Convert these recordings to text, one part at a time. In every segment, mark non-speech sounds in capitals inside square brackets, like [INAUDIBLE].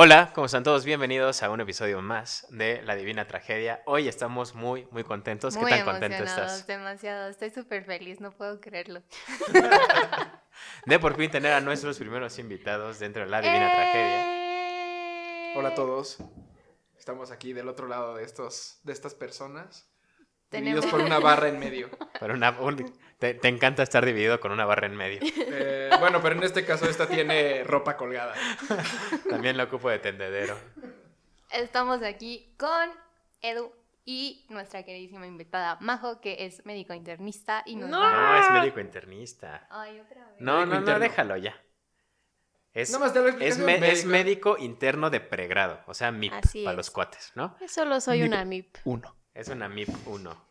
Hola, ¿cómo están todos? Bienvenidos a un episodio más de La Divina Tragedia. Hoy estamos muy, muy contentos. Muy ¿Qué tan contento estás? demasiado. Estoy súper feliz, no puedo creerlo. [LAUGHS] De por fin tener a nuestros primeros invitados dentro de La Divina Tragedia. ¡Eh! Hola a todos. Estamos aquí del otro lado de estos, de estas personas. Tenemos- Divididos por una barra en medio. [LAUGHS] Pero una- un- te, te encanta estar dividido con una barra en medio. Eh, bueno, pero en este caso esta tiene ropa colgada. [LAUGHS] También la ocupo de tendedero. Estamos aquí con Edu y nuestra queridísima invitada Majo, que es médico internista y nos No. va- No, es médico internista. Ay, otra vez. No, Médico no, no, déjalo ya. Es, Nada más es, me- es médica. médico interno de pregrado, o sea, MIP Así para es. los cuates, ¿no? Yo solo soy Mip. una MIP. Uno. Es una MIP 1.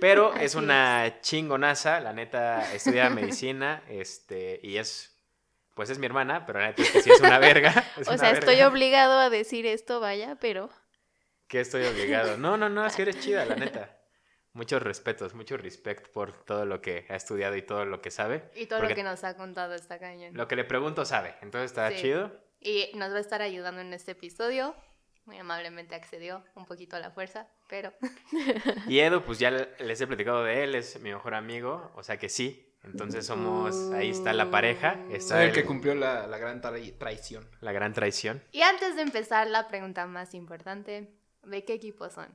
Pero es una chingonaza, la neta, estudia [LAUGHS] medicina, este, y es, pues es mi hermana, pero la neta es que sí es una verga. [LAUGHS] es O una sea, estoy obligado a decir esto, vaya, pero Que estoy obligado. No, no, no, es que eres chida, la neta. Muchos respetos, mucho respect por todo lo que ha estudiado y todo lo que sabe. Y todo lo que nos ha contado está cañón. Lo que le pregunto sabe, entonces está Sí. chido. Y nos va a estar ayudando en este episodio. Muy amablemente accedió un poquito a la fuerza, pero [LAUGHS] Y Edu, pues ya les he platicado de él, es mi mejor amigo, o sea que sí. Entonces somos, ahí está la pareja, está el el- que cumplió la, la gran trai- traición. la gran traición. Y antes de empezar la pregunta más importante, ¿de qué equipo son?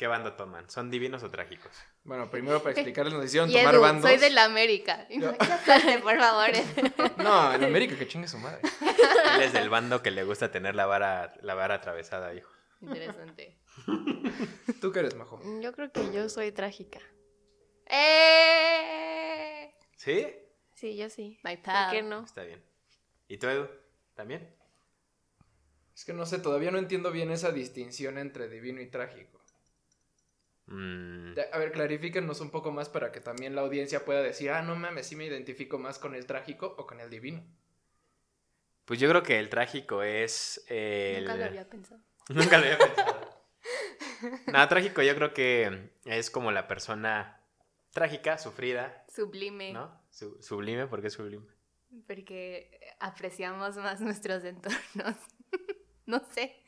¿Qué banda toman? ¿Son divinos o trágicos? Bueno, primero para explicarles nos hicieron [LAUGHS] tomar Edu, bandos. soy de la América. [LAUGHS] Yo- por favor. [LAUGHS] No, en América que chingue su madre. Él es del bando que le gusta tener la vara, la vara atravesada, hijo. Interesante. ¿Tú qué eres, Majo? yo creo que yo soy trágica. ¡Eh! ¿Sí? Sí, yo sí. My ¿Por qué no? Está bien. ¿Y tú, Edu? ¿También? Es que no sé, todavía no entiendo bien esa distinción entre divino y trágico. Mm, A ver, clarifíquenos un poco más para que también la audiencia pueda decir, ah, no mames, sí me identifico más con el trágico o con el divino. Pues yo creo que el trágico es el... Nunca lo había pensado. [LAUGHS] Nunca lo había pensado. No, trágico yo creo que es como la persona trágica, sufrida, Sublime. ¿no? Su- sublime, ¿por qué sublime? Porque apreciamos más nuestros entornos. [LAUGHS] no sé.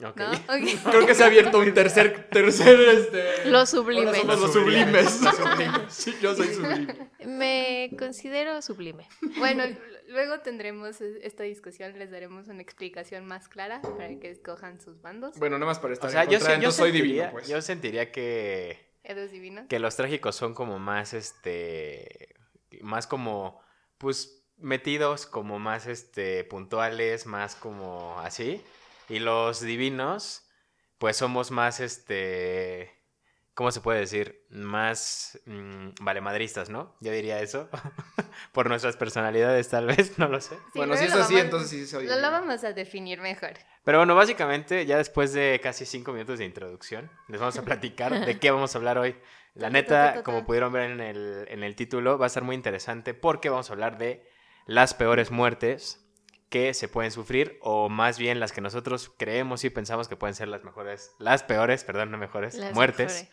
[LAUGHS] Creo que se ha abierto un tercer, tercer, este... Lo sublime. Ahora somos los sublimes. Los sublimes. [LAUGHS] Sí, yo soy sublime. Me considero sublime. Bueno, [LAUGHS] luego tendremos esta discusión, les daremos una explicación más clara para que escojan sus bandos. Bueno, nada más para O estar sea, en yo, soy sentiría, divino, pues. yo sentiría que, Edu es divino. que los trágicos son como más, este, más como, pues, metidos, como más, este, puntuales, más como así. Y los divinos, pues, somos más, este, ¿cómo se puede decir? Más mm, valemadristas, ¿no? Yo diría eso. [LAUGHS] Por nuestras personalidades, tal vez, [LAUGHS] no lo sé. Sí, bueno, si es así, vamos- entonces sí soy Lo, lo vamos a definir mejor. Pero bueno, básicamente, ya después de casi cinco minutos de introducción, les vamos a platicar de qué vamos a hablar hoy. La Ta, ta, ta, neta, ta, como pudieron ver en el, en el título, va a ser muy interesante porque vamos a hablar de las peores muertes que se pueden sufrir, o más bien las que nosotros creemos y pensamos que pueden ser las mejores, las peores, perdón, no mejores, Las muertes. mejores.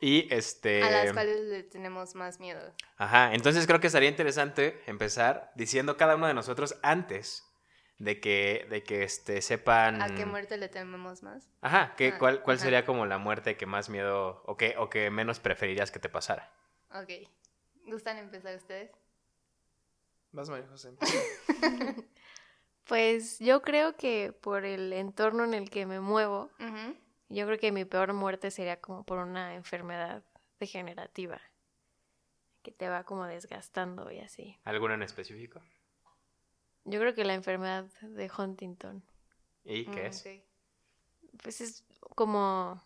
Y este... A las cuales le tenemos más miedo. Ajá, entonces creo que sería interesante empezar diciendo cada uno de nosotros antes de que, de que este, sepan... ¿A qué muerte le tememos más? Ajá, ¿qué, Ah, cuál, ¿cuál ajá. sería como la muerte que más miedo o que, o que menos preferirías que te pasara? Ok. ¿Gustan empezar ustedes? Vas, María José. [LAUGHS] Pues yo creo que por el entorno en el que me muevo, yo creo que mi peor muerte sería como por una enfermedad degenerativa que te va como desgastando y así. ¿Alguna en específico? Yo creo que la enfermedad de Huntington, ¿Y qué Mm, es? ok. pues es como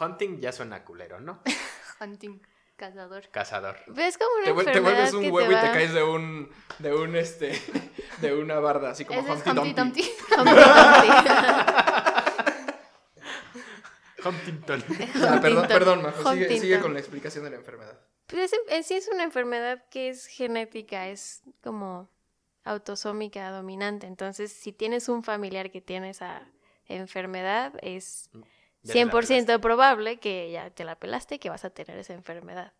Hunting ya suena culero, ¿no? [LAUGHS] Hunting, cazador. Cazador. es como una Te, vuel- te enfermedad vuelves un que huevo y te caes de un, de un, este, [LAUGHS] de una barda, así como Humpty Humpty Dumpty. [LAUGHS] Huntington. [LAUGHS] Ah, perdón, perdón, Majo, sigue, con la explicación de la enfermedad. Pues en sí es una enfermedad que es genética, es como autosómica dominante. Entonces, si tienes un familiar que tiene esa enfermedad, es te la 100% probable que ya te la pelaste y que vas a tener esa enfermedad.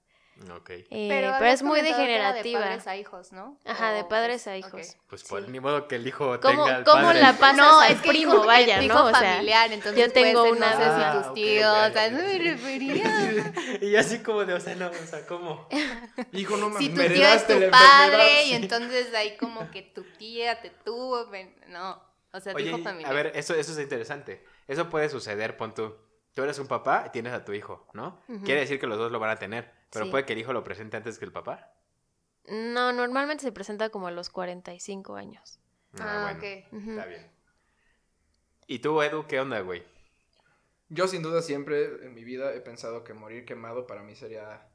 Ok. Eh, Pero, pero, es muy degenerativa. De padres a hijos, ¿no? Ajá, de padres es- a ok. hijos. Pues por, Sí. ni modo que el hijo ¿Cómo, tenga al cómo padre. la pasas No, al es que primo, hijo, vaya, hijo ¿no? O sea, familiar, entonces yo tengo una- no sé si Ah, tus tíos, ok, o sea, no me refería. [LAUGHS] y así como de, o sea, no, o sea, ¿cómo? [LAUGHS] Hijo, no mames, Si tu me tío es tu padre y entonces ahí como que tu tía te tuvo, no, o sea, tu Oye, hijo y- familiar. a ver, eso, eso es interesante. Eso puede suceder, pon tú. Tú eres un papá y tienes a tu hijo, ¿no? Quiere decir que los dos lo van a tener, pero Sí. puede que el hijo lo presente antes que el papá. No, normalmente se presenta como a los 45 años. Ah, ok. Ujú. Está bien. ¿Y tú, Edu, qué onda, güey? Yo sin duda siempre en mi vida he pensado que morir quemado para mí sería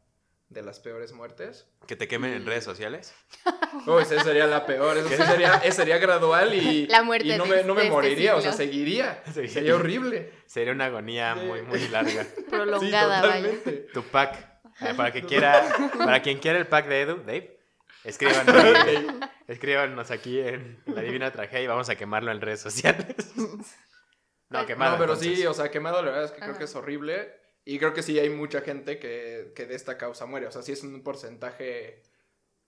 de las peores muertes. ¿Que te quemen en redes sociales? [LAUGHS] Oh, esa sería la peor, eso sería, esa sería gradual y, [LAUGHS] La muerte y no de- me, no este moriría, o sea, seguiría. [LAUGHS] Sería horrible. Sería una agonía Sí. muy, muy larga. Prolongada, sí, vaya. totalmente. Tu pack. Eh, para que quiera, para quien quiera el pack de Edu, Dave, escríbanos, escríbanos aquí en la Divina Tragedia y vamos a quemarlo en redes sociales. No, quemado. no, pero entonces. sí, o sea, quemado la verdad es que creo que es horrible. Y creo que sí hay mucha gente que, que de esta causa muere. O sea, sí es un porcentaje,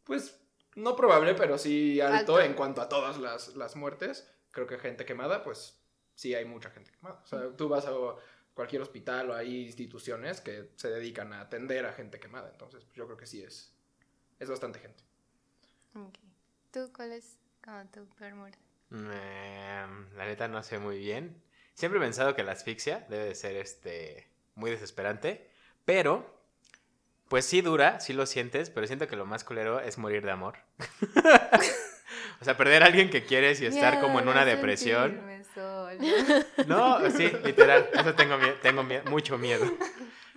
pues, no probable, pero sí alto, Alto. en cuanto a todas las, las muertes. Creo que gente quemada, pues sí hay mucha gente quemada. O sea, tú vas a cualquier hospital o hay instituciones que se dedican a atender a gente quemada. Entonces, pues, yo creo que sí es, es bastante gente. Ok. ¿Tú cuál es como tu peor muerte? Eh, la neta no sé muy bien. Siempre he pensado que la asfixia debe de ser este muy desesperante, pero pues sí dura, sí lo sientes, pero siento que lo más culero es morir de amor. [LAUGHS] o sea, perder a alguien que quieres y estar como en una Miedo depresión. No, sí, literal, eso tengo mie- tengo mie- mucho miedo.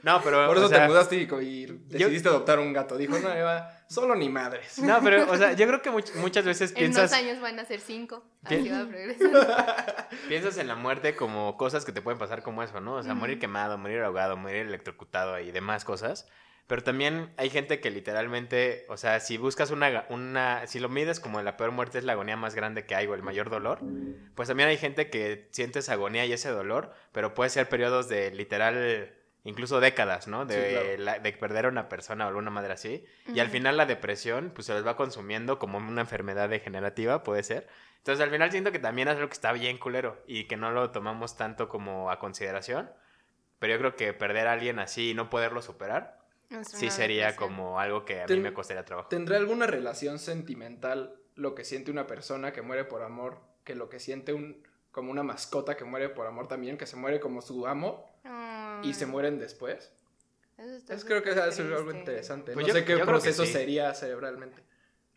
No, pero Por o eso sea, te mudaste y, y decidiste adoptar un gato. Dijo, no, Eva, solo ni madres. No, pero o sea, yo creo que much- muchas veces En piensas unos años van a ser cinco. Así va progresando. [LAUGHS] Piensas en la muerte como cosas que te pueden pasar como eso, ¿no? O sea, morir quemado, morir ahogado, morir electrocutado y demás cosas. Pero también hay gente que literalmente, o sea, si buscas una, una, si lo mides como la peor muerte es la agonía más grande que hay o el mayor dolor, pues también hay gente que sientes agonía y ese dolor, pero puede ser periodos de literal, incluso décadas, ¿no? De, Sí, claro. la- de perder a una persona o alguna madre así. Y al final la depresión, pues se los va consumiendo como una enfermedad degenerativa, puede ser. Entonces al final siento que también es algo que está bien culero y que no lo tomamos tanto como a consideración. Pero yo creo que perder a alguien así y no poderlo superar, sí sería depresión. como algo que a mí me costaría trabajo. ¿Tendrá alguna relación sentimental lo que siente una persona que muere por amor que lo que siente un como una mascota que muere por amor también, que se muere como su amo y se Ay, mueren después? eso está Es creo que es algo interesante. Pues no yo- sé qué proceso sí. sería cerebralmente.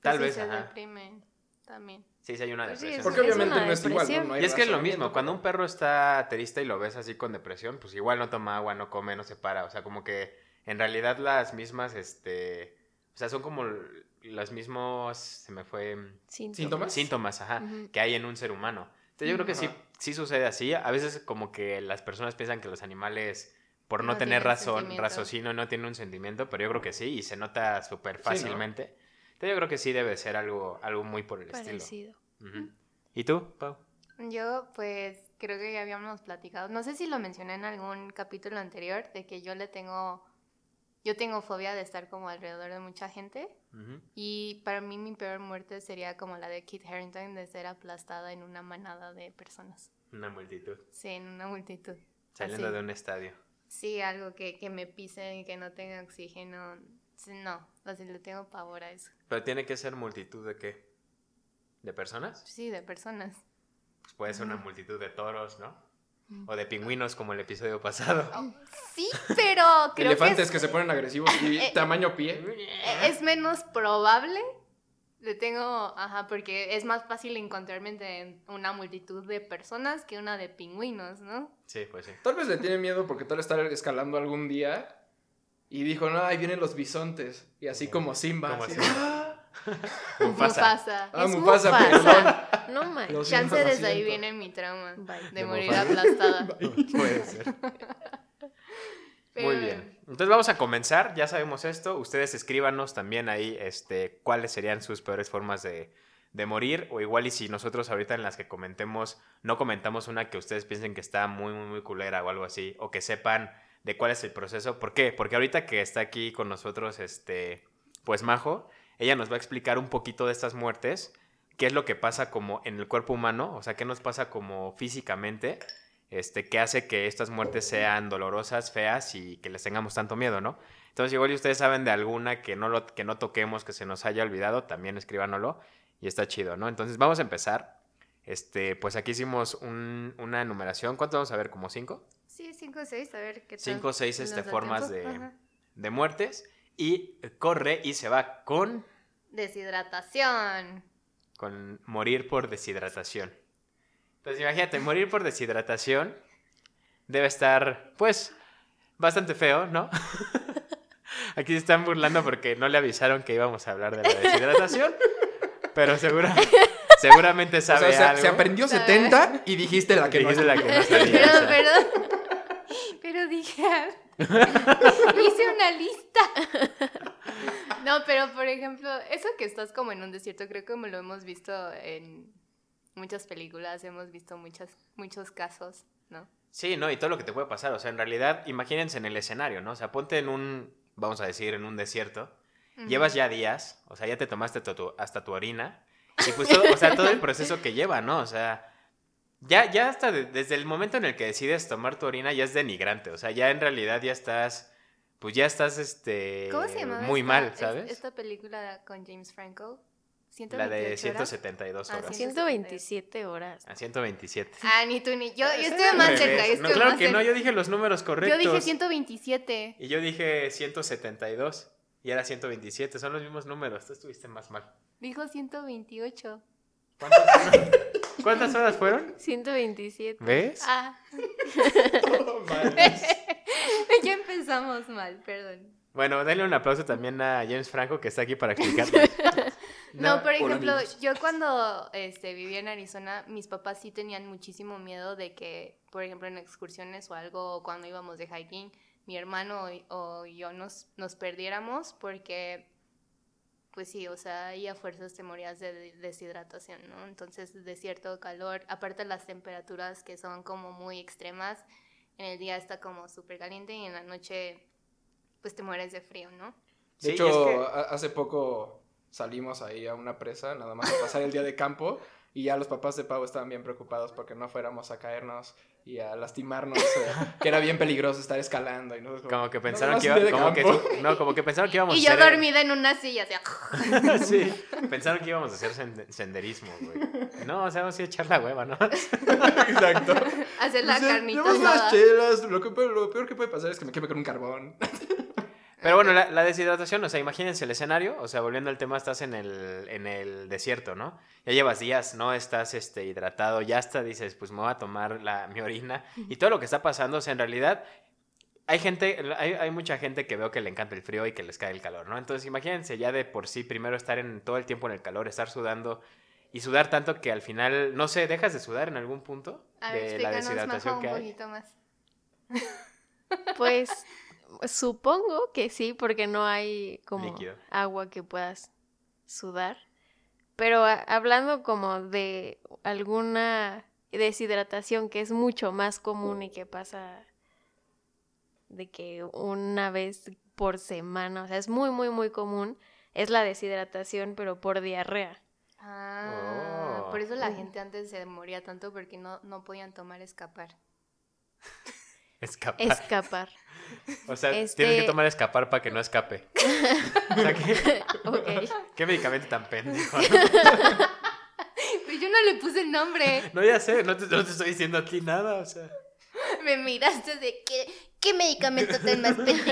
Tal Sí, vez, se ajá. deprimen también. Sí, sí hay una Pues sí, depresión. es- Porque es obviamente no es igual, ¿no? depresión. No hay Y es que es lo mismo, cuando un perro está triste y lo ves así con depresión, pues igual no toma agua, no come, no se para. O sea, como que en realidad las mismas, este... O sea, son como los mismos... Se me fue... Síntomas. ¿Síntomas? Ajá, que hay en un ser humano. Entonces yo creo que sí, sí sucede así. A veces como que las personas piensan que los animales, por no, No tener razón, raciocinio, no tienen un sentimiento, pero yo creo que sí, y se nota súper ¿no? fácilmente. Entonces yo creo que sí debe ser algo, algo muy por el estilo. ¿Y tú, Pau? Yo, pues, creo que ya habíamos platicado. No sé si lo mencioné en algún capítulo anterior, de que yo le tengo. Yo tengo fobia de estar como alrededor de mucha gente. Y para mí, mi peor muerte sería como la de Kit Harington, de ser aplastada en una manada de personas. Una multitud. Sí, en una multitud. Saliendo Así. de un estadio. Sí, algo que, que me pisen y que no tenga oxígeno. No, así le tengo pavor a eso. Pero tiene que ser multitud de qué? ¿De personas? Sí, de personas. Pues puede ser una multitud de toros, ¿no? O de pingüinos como el episodio pasado. [LAUGHS] Sí, [LAUGHS] pero creo Elefantes que es, que se ponen agresivos y Eh, tamaño pie. es menos probable. Le tengo, ajá, porque es más fácil encontrarme en una multitud de personas que una de pingüinos, ¿no? Sí, pues sí. Tal vez le tiene miedo porque tal vez estar escalando algún día y dijo, no, ahí vienen los bisontes. Y así como Simba. Como así, Simba. [LAUGHS] [LAUGHS] Mufasa. Mufasa. Ah, Es Mufasa, Mufasa. No manches. Lo Chance siento, lo desde ahí viene mi trauma Bye. de De morir aplastada. [LAUGHS] Puede ser. Muy bien. Entonces vamos a comenzar. Ya sabemos esto. Ustedes escríbanos también ahí este, cuáles serían sus peores formas de, de morir. O igual y si nosotros ahorita en las que comentemos, no comentamos una que ustedes piensen que está muy, muy, muy culera o algo así. O que sepan de cuál es el proceso. ¿Por qué? Porque ahorita que está aquí con nosotros, este, pues Majo, ella nos va a explicar un poquito de estas muertes, qué es lo que pasa como en el cuerpo humano, o sea, qué nos pasa como físicamente, este, qué hace que estas muertes sean dolorosas, feas y que les tengamos tanto miedo, ¿no? Entonces, igual si ustedes saben de alguna que no, lo, que no toquemos, que se nos haya olvidado, también escríbanoslo y está chido, ¿no? Entonces, vamos a empezar. Este, pues aquí hicimos un- una enumeración. ¿Cuánto vamos a ver? ¿Como cinco? Sí, 5 o 6, a ver qué tal. Cinco o seis este, formas de muertes. Y corre y se va con, Deshidratación. con morir por deshidratación. Entonces, imagínate, morir por deshidratación debe estar, pues, bastante feo, ¿no? [LAUGHS] Aquí se están burlando porque no le avisaron que íbamos a hablar de la deshidratación. Pero segura- seguramente O sabe sea, se, algo. se aprendió 70 y dijiste la que no. Dijiste la que no sabía, Pero, o sea. perdón. [LAUGHS] Pero dije. [LAUGHS] Hice una lista. No, pero por ejemplo, eso que estás como en un desierto, creo que lo hemos visto en muchas películas, hemos visto muchas, muchos casos, ¿no? Sí, no, y todo lo que te puede pasar. O sea, en realidad, imagínense en el escenario, ¿no? O sea, ponte en un, vamos a decir, en un desierto. Llevas ya días, o sea, ya te tomaste tu- tu- hasta tu orina. Y pues todo, o sea, todo el proceso que lleva, ¿no? O sea, ya, ya hasta de- desde el momento en el que decides tomar tu orina ya es denigrante. O sea, ya en realidad ya estás, pues ya estás, este, ¿Cómo se llama? muy mal, ¿sabes? Esta película con James Franco. La de 128 horas. 172 Ah, horas. sí. 127 horas. A 127. Ah, ni tú ni yo. Yo Es estuve más cerca. Yo No, claro más que no, yo dije los números correctos. Yo dije 127. Y yo dije 172. Y era 127. Son los mismos números. Tú estuviste más mal. Dijo 128. ¿Cuántas horas, ¿Cuántas horas fueron? 127. ¿Ves? Ah. [LAUGHS] [LAUGHS] ya empezamos mal, perdón. Bueno, denle un aplauso también a James Franco que está aquí para explicarlo. [LAUGHS] No, por ejemplo, amigos. yo cuando este, vivía en Arizona, mis papás sí tenían muchísimo miedo de que, por ejemplo, en excursiones o algo, o cuando íbamos de hiking, mi hermano y- o yo nos, nos perdiéramos porque, pues sí, o sea, ahí a fuerzas te morías de de- deshidratación, ¿no? Entonces, desierto, calor, aparte las temperaturas que son como muy extremas, en el día está como súper caliente y en la noche, pues te mueres de frío, ¿no? De Sí, hecho, es que- hace poco salimos ahí a una presa, nada más a pasar el día de campo, y ya los papás de Pau estaban bien preocupados porque no fuéramos a caernos y a lastimarnos, eh, [LAUGHS] que era bien peligroso estar escalando. Y nosotros Como que "No, pensaron que, iba- como que, campo". su- no, como que pensaron que íbamos Y a yo hacer... dormida en una silla, sea, [LAUGHS] sí, [LAUGHS] pensaron que íbamos a hacer sende- senderismo, güey. No, o sea, vamos a echar la hueva, ¿no? Exacto. hacer la O sea, carnita llevamos unas asada. chelas, lo, que, lo peor que puede pasar es que me queme con un carbón. Pero bueno, la, la deshidratación, o sea, imagínense el escenario, o sea, volviendo al tema, estás en el, en el desierto, ¿no? Ya llevas días, no estás este, hidratado, ya hasta dices, pues me voy a tomar la, mi orina. Y todo lo que está pasando, o sea, en realidad, hay gente, hay, hay mucha gente que veo que le encanta el frío y que les cae el calor, ¿no? Entonces, imagínense ya de por sí, primero estar en todo el tiempo en el calor, estar sudando y sudar tanto que al final, no sé, dejas de sudar en algún punto A ver, de la deshidratación un poquito más. [LAUGHS] Pues supongo que sí, porque no hay como Líquido. agua que puedas sudar. Pero hablando como de alguna deshidratación que es mucho más común y que pasa de que una vez por semana, o sea, es muy, muy, muy común, es la deshidratación, pero por diarrea. Ah, Oh. por eso la gente antes se moría tanto porque no, no podían tomar escapar. [LAUGHS] Escapar. Escapar. [LAUGHS] O sea, Este- tienes que tomar escapar para que no escape. [LAUGHS] o sea, ¿qué, Ok. [LAUGHS] qué medicamento tan pendejo? ¿no? Pero yo no le puse el nombre. No, ya sé, no te, no te estoy diciendo a ti nada, o sea. Me miraste de qué, qué medicamento tan más pendejo.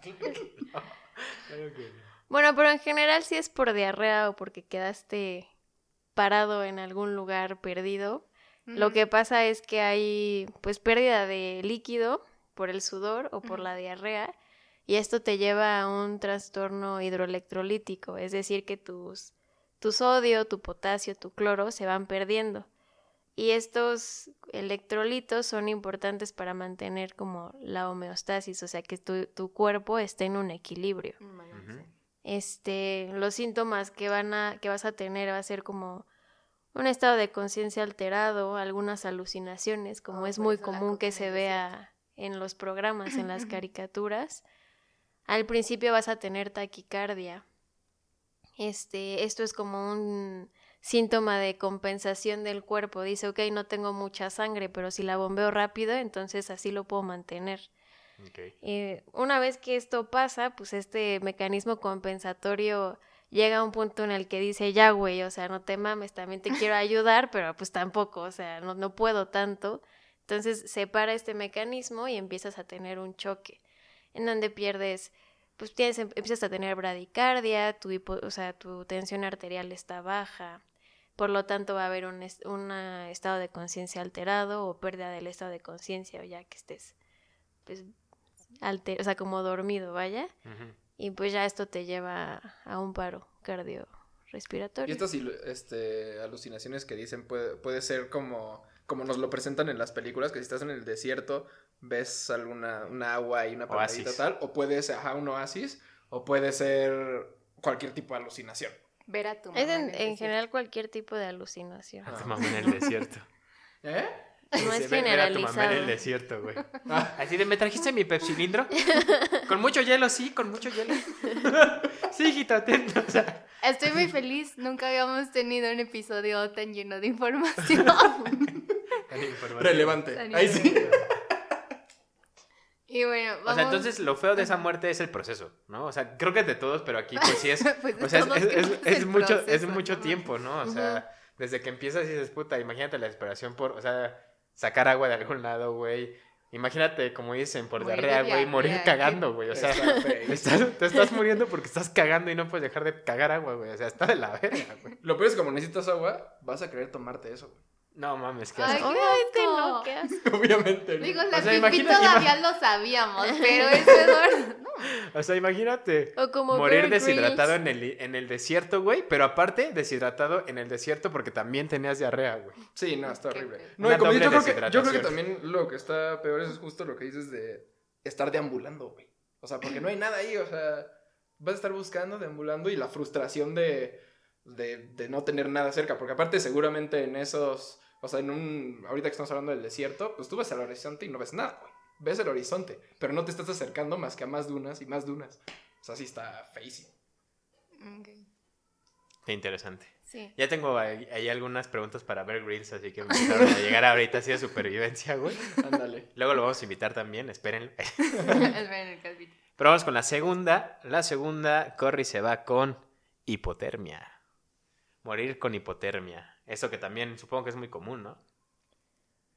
claro que no. Bueno, pero en general si es por diarrea o porque quedaste parado en algún lugar perdido, lo que pasa es que hay pues pérdida de líquido por el sudor o por la diarrea y esto te lleva a un trastorno hidroelectrolítico, es decir, que tus tu sodio, tu potasio, tu cloro se van perdiendo. Y estos electrolitos son importantes para mantener como la homeostasis, o sea, que tu, tu cuerpo esté en un equilibrio. Este, los síntomas que van a, que vas a tener va a ser como un estado de conciencia alterado, algunas alucinaciones, como Oh, es muy común que se vea en los programas, en las caricaturas, al principio vas a tener taquicardia. Este, esto es como un síntoma de compensación del cuerpo. Dice, ok, no tengo mucha sangre, pero si la bombeo rápido, entonces así lo puedo mantener. Eh, una vez que esto pasa, pues este mecanismo compensatorio llega a un punto en el que dice, ya, güey, o sea, no te mames, también te quiero [LAUGHS] ayudar, pero pues tampoco, o sea, no, no puedo tanto. Entonces separa este mecanismo y empiezas a tener un choque, en donde pierdes, pues tienes, em, empiezas a tener bradicardia, tu, o sea, tu tensión arterial está baja, por lo tanto va a haber un, estado de conciencia alterado o pérdida del estado de conciencia, ya que estés, pues, alter o sea, como dormido, vaya. Y pues ya esto te lleva a un paro cardiorrespiratorio. Y estas este, alucinaciones que dicen puede, puede ser como, como nos lo presentan en las películas, que si estás en el desierto ves alguna un agua y una palmadita tal, o puede ser un oasis, o puede ser cualquier tipo de alucinación. Ver a tu mamá. Es en, general cualquier tipo de alucinación. A tu mamá en el desierto. [LAUGHS] ¿Eh? No es generalizado. Ver a tu en el desierto, güey. Ah. Así de, ¿me trajiste mi pepsilindro? [LAUGHS] con mucho hielo, sí, con mucho hielo. [LAUGHS] sí, hijita, atento. Estoy muy feliz. Nunca habíamos tenido un episodio tan lleno de información. [LAUGHS] Relevante. Ahí sí. Y bueno, vamos... O sea, entonces lo feo de esa muerte es el proceso, ¿no? O sea, creo que de todos, pero aquí pues sí es... [LAUGHS] pues o sea, es, mucho, es mucho tiempo, ¿no? O sea, desde que empiezas y dices, puta, imagínate la desesperación por, o sea, sacar agua de algún lado, güey. Imagínate, como dicen, por diarrea, güey, morir cagando, güey. O sea, [LAUGHS] te estás, muriendo porque estás cagando y no puedes dejar de cagar agua, güey. O sea, está de la verga, güey. Lo peor es que como necesitas agua, vas a querer tomarte eso, güey. No mames, qué asco. Obviamente no, qué asco. [LAUGHS] Obviamente no. Digo, la o todavía lo sabíamos, [LAUGHS] pero ese no. O sea, imagínate morir deshidratado en el, en el desierto, güey, pero aparte deshidratado en el desierto porque también tenías diarrea, güey. Sí, no, está horrible. No, como yo, creo que, yo creo que también lo que está peor es justo lo que dices de estar deambulando, güey. O sea, porque no hay nada ahí, o sea, vas a estar buscando, deambulando y la frustración de, de, de no tener nada cerca, porque aparte seguramente en esos o sea, en un. Ahorita que estamos hablando del desierto, pues tú ves el horizonte y no ves nada, güey. Ves el horizonte, pero no te estás acercando más que a más dunas y más dunas. O sea, sí está feísimo. Qué interesante. Sí. Ya tengo ahí, algunas preguntas para ver Grills, así que me empezaron a llegar ahorita así de supervivencia, güey. Ándale. Luego lo vamos a invitar también, esperen. [LAUGHS] Esperen el Pero vamos con la segunda. La segunda, Corry se va con hipotermia. Morir con hipotermia. Eso que también supongo que es muy común, ¿no?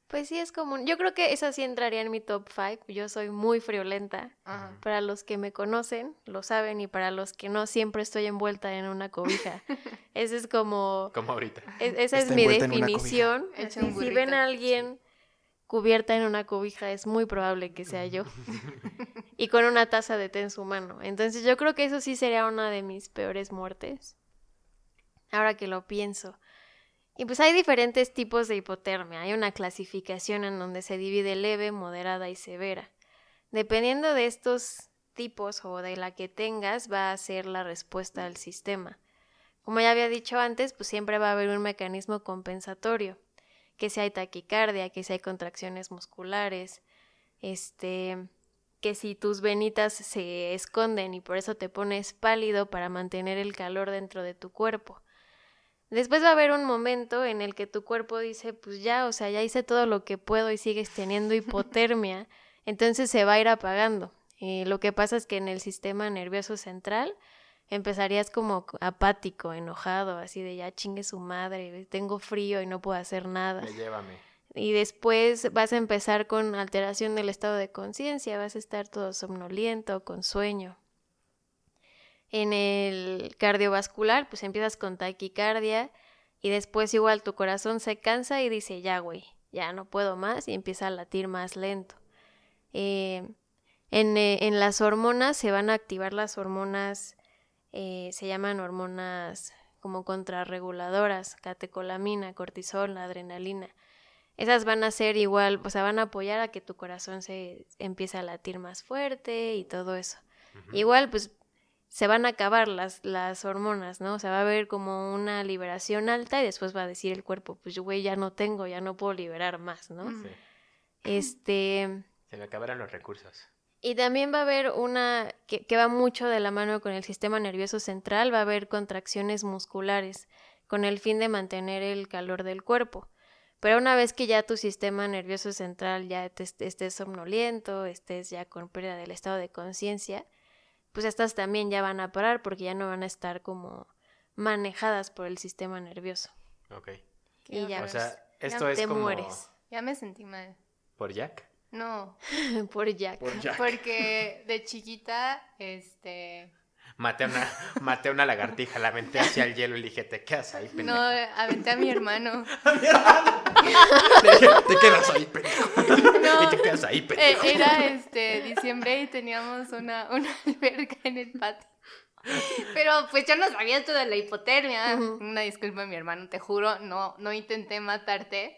Pues sí, es común. Yo creo que esa sí entraría en mi top 5. Yo soy muy friolenta. Para los que me conocen, lo saben, y para los que no, siempre estoy envuelta en una cobija. [LAUGHS] Ese es como... Como ahorita. esa es mi definición. si ven a alguien cubierta en una cobija, es muy probable que sea yo. [LAUGHS] y con una taza de té en su mano. Entonces yo creo que eso sí sería una de mis peores muertes. Ahora que lo pienso. Y pues hay diferentes tipos de hipotermia. Hay una clasificación en donde se divide leve, moderada y severa. Dependiendo de estos tipos o de la que tengas, va a ser la respuesta al sistema. Como ya había dicho antes, pues siempre va a haber un mecanismo compensatorio. Que si hay taquicardia, que si hay contracciones musculares, este, que si tus venitas se esconden y por eso te pones pálido para mantener el calor dentro de tu cuerpo Después va a haber un momento en el que tu cuerpo dice, pues ya, o sea, ya hice todo lo que puedo y sigues teniendo hipotermia, [LAUGHS] entonces se va a ir apagando. Y lo que pasa es que en el sistema nervioso central empezarías como apático, enojado, así de ya chingue su madre, tengo frío y no puedo hacer nada. llévame. Y después vas a empezar con alteración del estado de conciencia, vas a estar todo somnoliento, con sueño. En el cardiovascular, pues empiezas con taquicardia y después igual tu corazón se cansa y dice, ya, güey, ya no puedo más y empieza a latir más lento. Eh, en, eh, en, las hormonas se van a activar las hormonas, eh, se llaman hormonas como contrarreguladoras, catecolamina, cortisol, adrenalina. Esas van a ser igual, o sea, van a apoyar a que tu corazón se empiece a latir más fuerte y todo eso. Igual, pues se van a acabar las, las hormonas, ¿no? O sea, va a haber como una liberación alta y después va a decir el cuerpo, pues güey, ya no tengo, ya no puedo liberar más, ¿no? Sí. Este... Se me acabaron los recursos. Y también va a haber una que, que va mucho de la mano con el sistema nervioso central, va a haber contracciones musculares con el fin de mantener el calor del cuerpo. Pero una vez que ya tu sistema nervioso central ya te est- estés somnoliento, estés ya con pérdida del estado de conciencia, pues estas también ya van a parar porque ya no van a estar como manejadas por el sistema nervioso. Ok. Qué Y ya O sea, Ya esto es te como... mueres. Ya me sentí mal. ¿Por Jack? No, [LAUGHS] por Jack. Por Jack. porque de chiquita, este... Maté a una, [LAUGHS] maté a una lagartija, la aventé hacia el hielo y le dije, te quedas ahí, No, pendejo. aventé a mi hermano. [LAUGHS] Te, te quedas ahí, pendejo. [LAUGHS] No, Y te quedas ahí, eh, pendejo. era este diciembre y teníamos una, una alberca en el patio. Pero pues yo no sabía esto de la hipotermia. Una disculpa, mi hermano, te juro, no, no intenté matarte.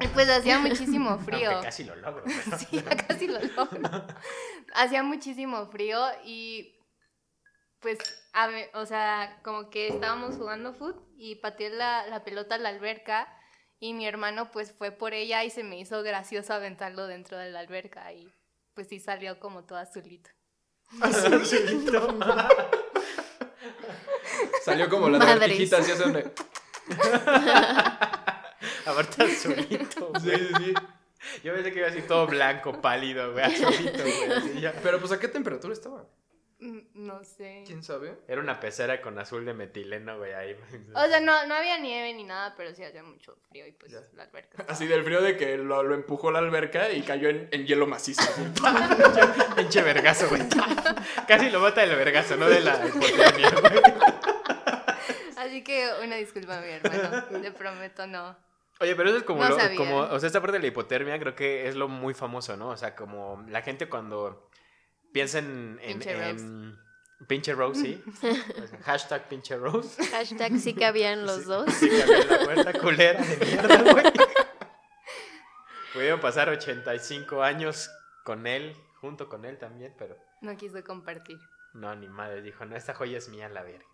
Y pues hacía muchísimo frío. Aunque casi lo logro. pero- Sí, ya casi lo logro. Hacía muchísimo frío y pues, a ver, o sea, como que estábamos jugando foot y pateé la, la pelota a la alberca y mi hermano pues fue por ella y se me hizo gracioso aventarlo dentro de la alberca y pues sí salió como todo azulito. Azulito. [LAUGHS] Salió como la lagartijita así hace una... [LAUGHS] Aparte azulito, Sí, sí, sí. Yo pensé que iba así todo blanco, pálido, güey, azulito, güey. así ya. Pero pues, ¿a qué temperatura estaba? Mm, No sé. ¿Quién sabe? Era una pecera con azul de metileno, güey, ahí. [LAUGHS] O sea, no, no había nieve ni nada, pero sí hacía mucho frío y pues Ya. la alberca. [LAUGHS] estaba- Así del frío de que lo, lo empujó la alberca y cayó en, en hielo macizo. [LAUGHS] Pinche vergazo, güey. Casi lo mata del vergazo, no de la hipotermia, güey. Así que una disculpa, mi hermano. Te prometo no. Oye, pero eso es como, No lo- como, o sea, esta parte de la hipotermia creo que es lo muy famoso, ¿no? O sea, como la gente cuando piensa en... Pinche Rose. en- pinche Rose, sí. [LAUGHS] Pues, hashtag pinche Rose. Hashtag sí cabían los Sí, dos. Sí, había la puerta culera de mierda, güey. [LAUGHS] Pudieron pasar 85 años con él, junto con él también, pero No quiso compartir. no, ni madre, dijo, no, esta joya es mía, la verga.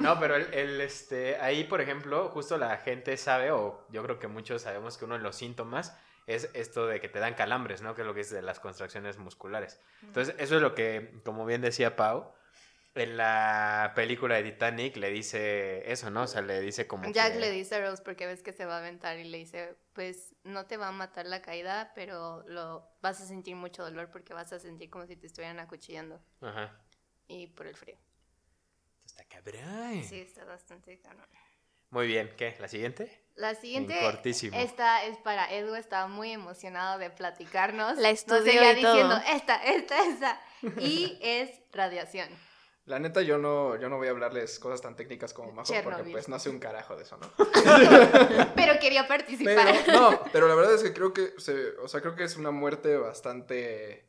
No, pero el, el, este, ahí, por ejemplo, justo la gente sabe, o yo creo que muchos sabemos que uno de los síntomas es esto de que te dan calambres, ¿no? Que es lo que es de las contracciones musculares. Entonces, eso es lo que, como bien decía Pau, en la película de Titanic le dice eso, ¿no? O sea, le dice como Jack que- le dice a Rose porque ves que se va a aventar y le dice, pues no te va a matar la caída, pero lo vas a sentir mucho dolor porque vas a sentir como si te estuvieran acuchillando Ajá. y por el frío. Está cabrón. Sí, está bastante cabrón. Muy bien, ¿qué? ¿La siguiente? La siguiente, En cortísimo. esta es para Edu, estaba muy emocionado de platicarnos. La estudió seguía y todo. diciendo, esta, esta, esta. Y es radiación. La neta, yo no, yo no voy a hablarles cosas tan técnicas como Majo, porque pues no sé un carajo de eso, ¿no? [LAUGHS] Pero quería participar. Pero, no, pero la verdad es que creo que, se, o sea, creo que es una muerte bastante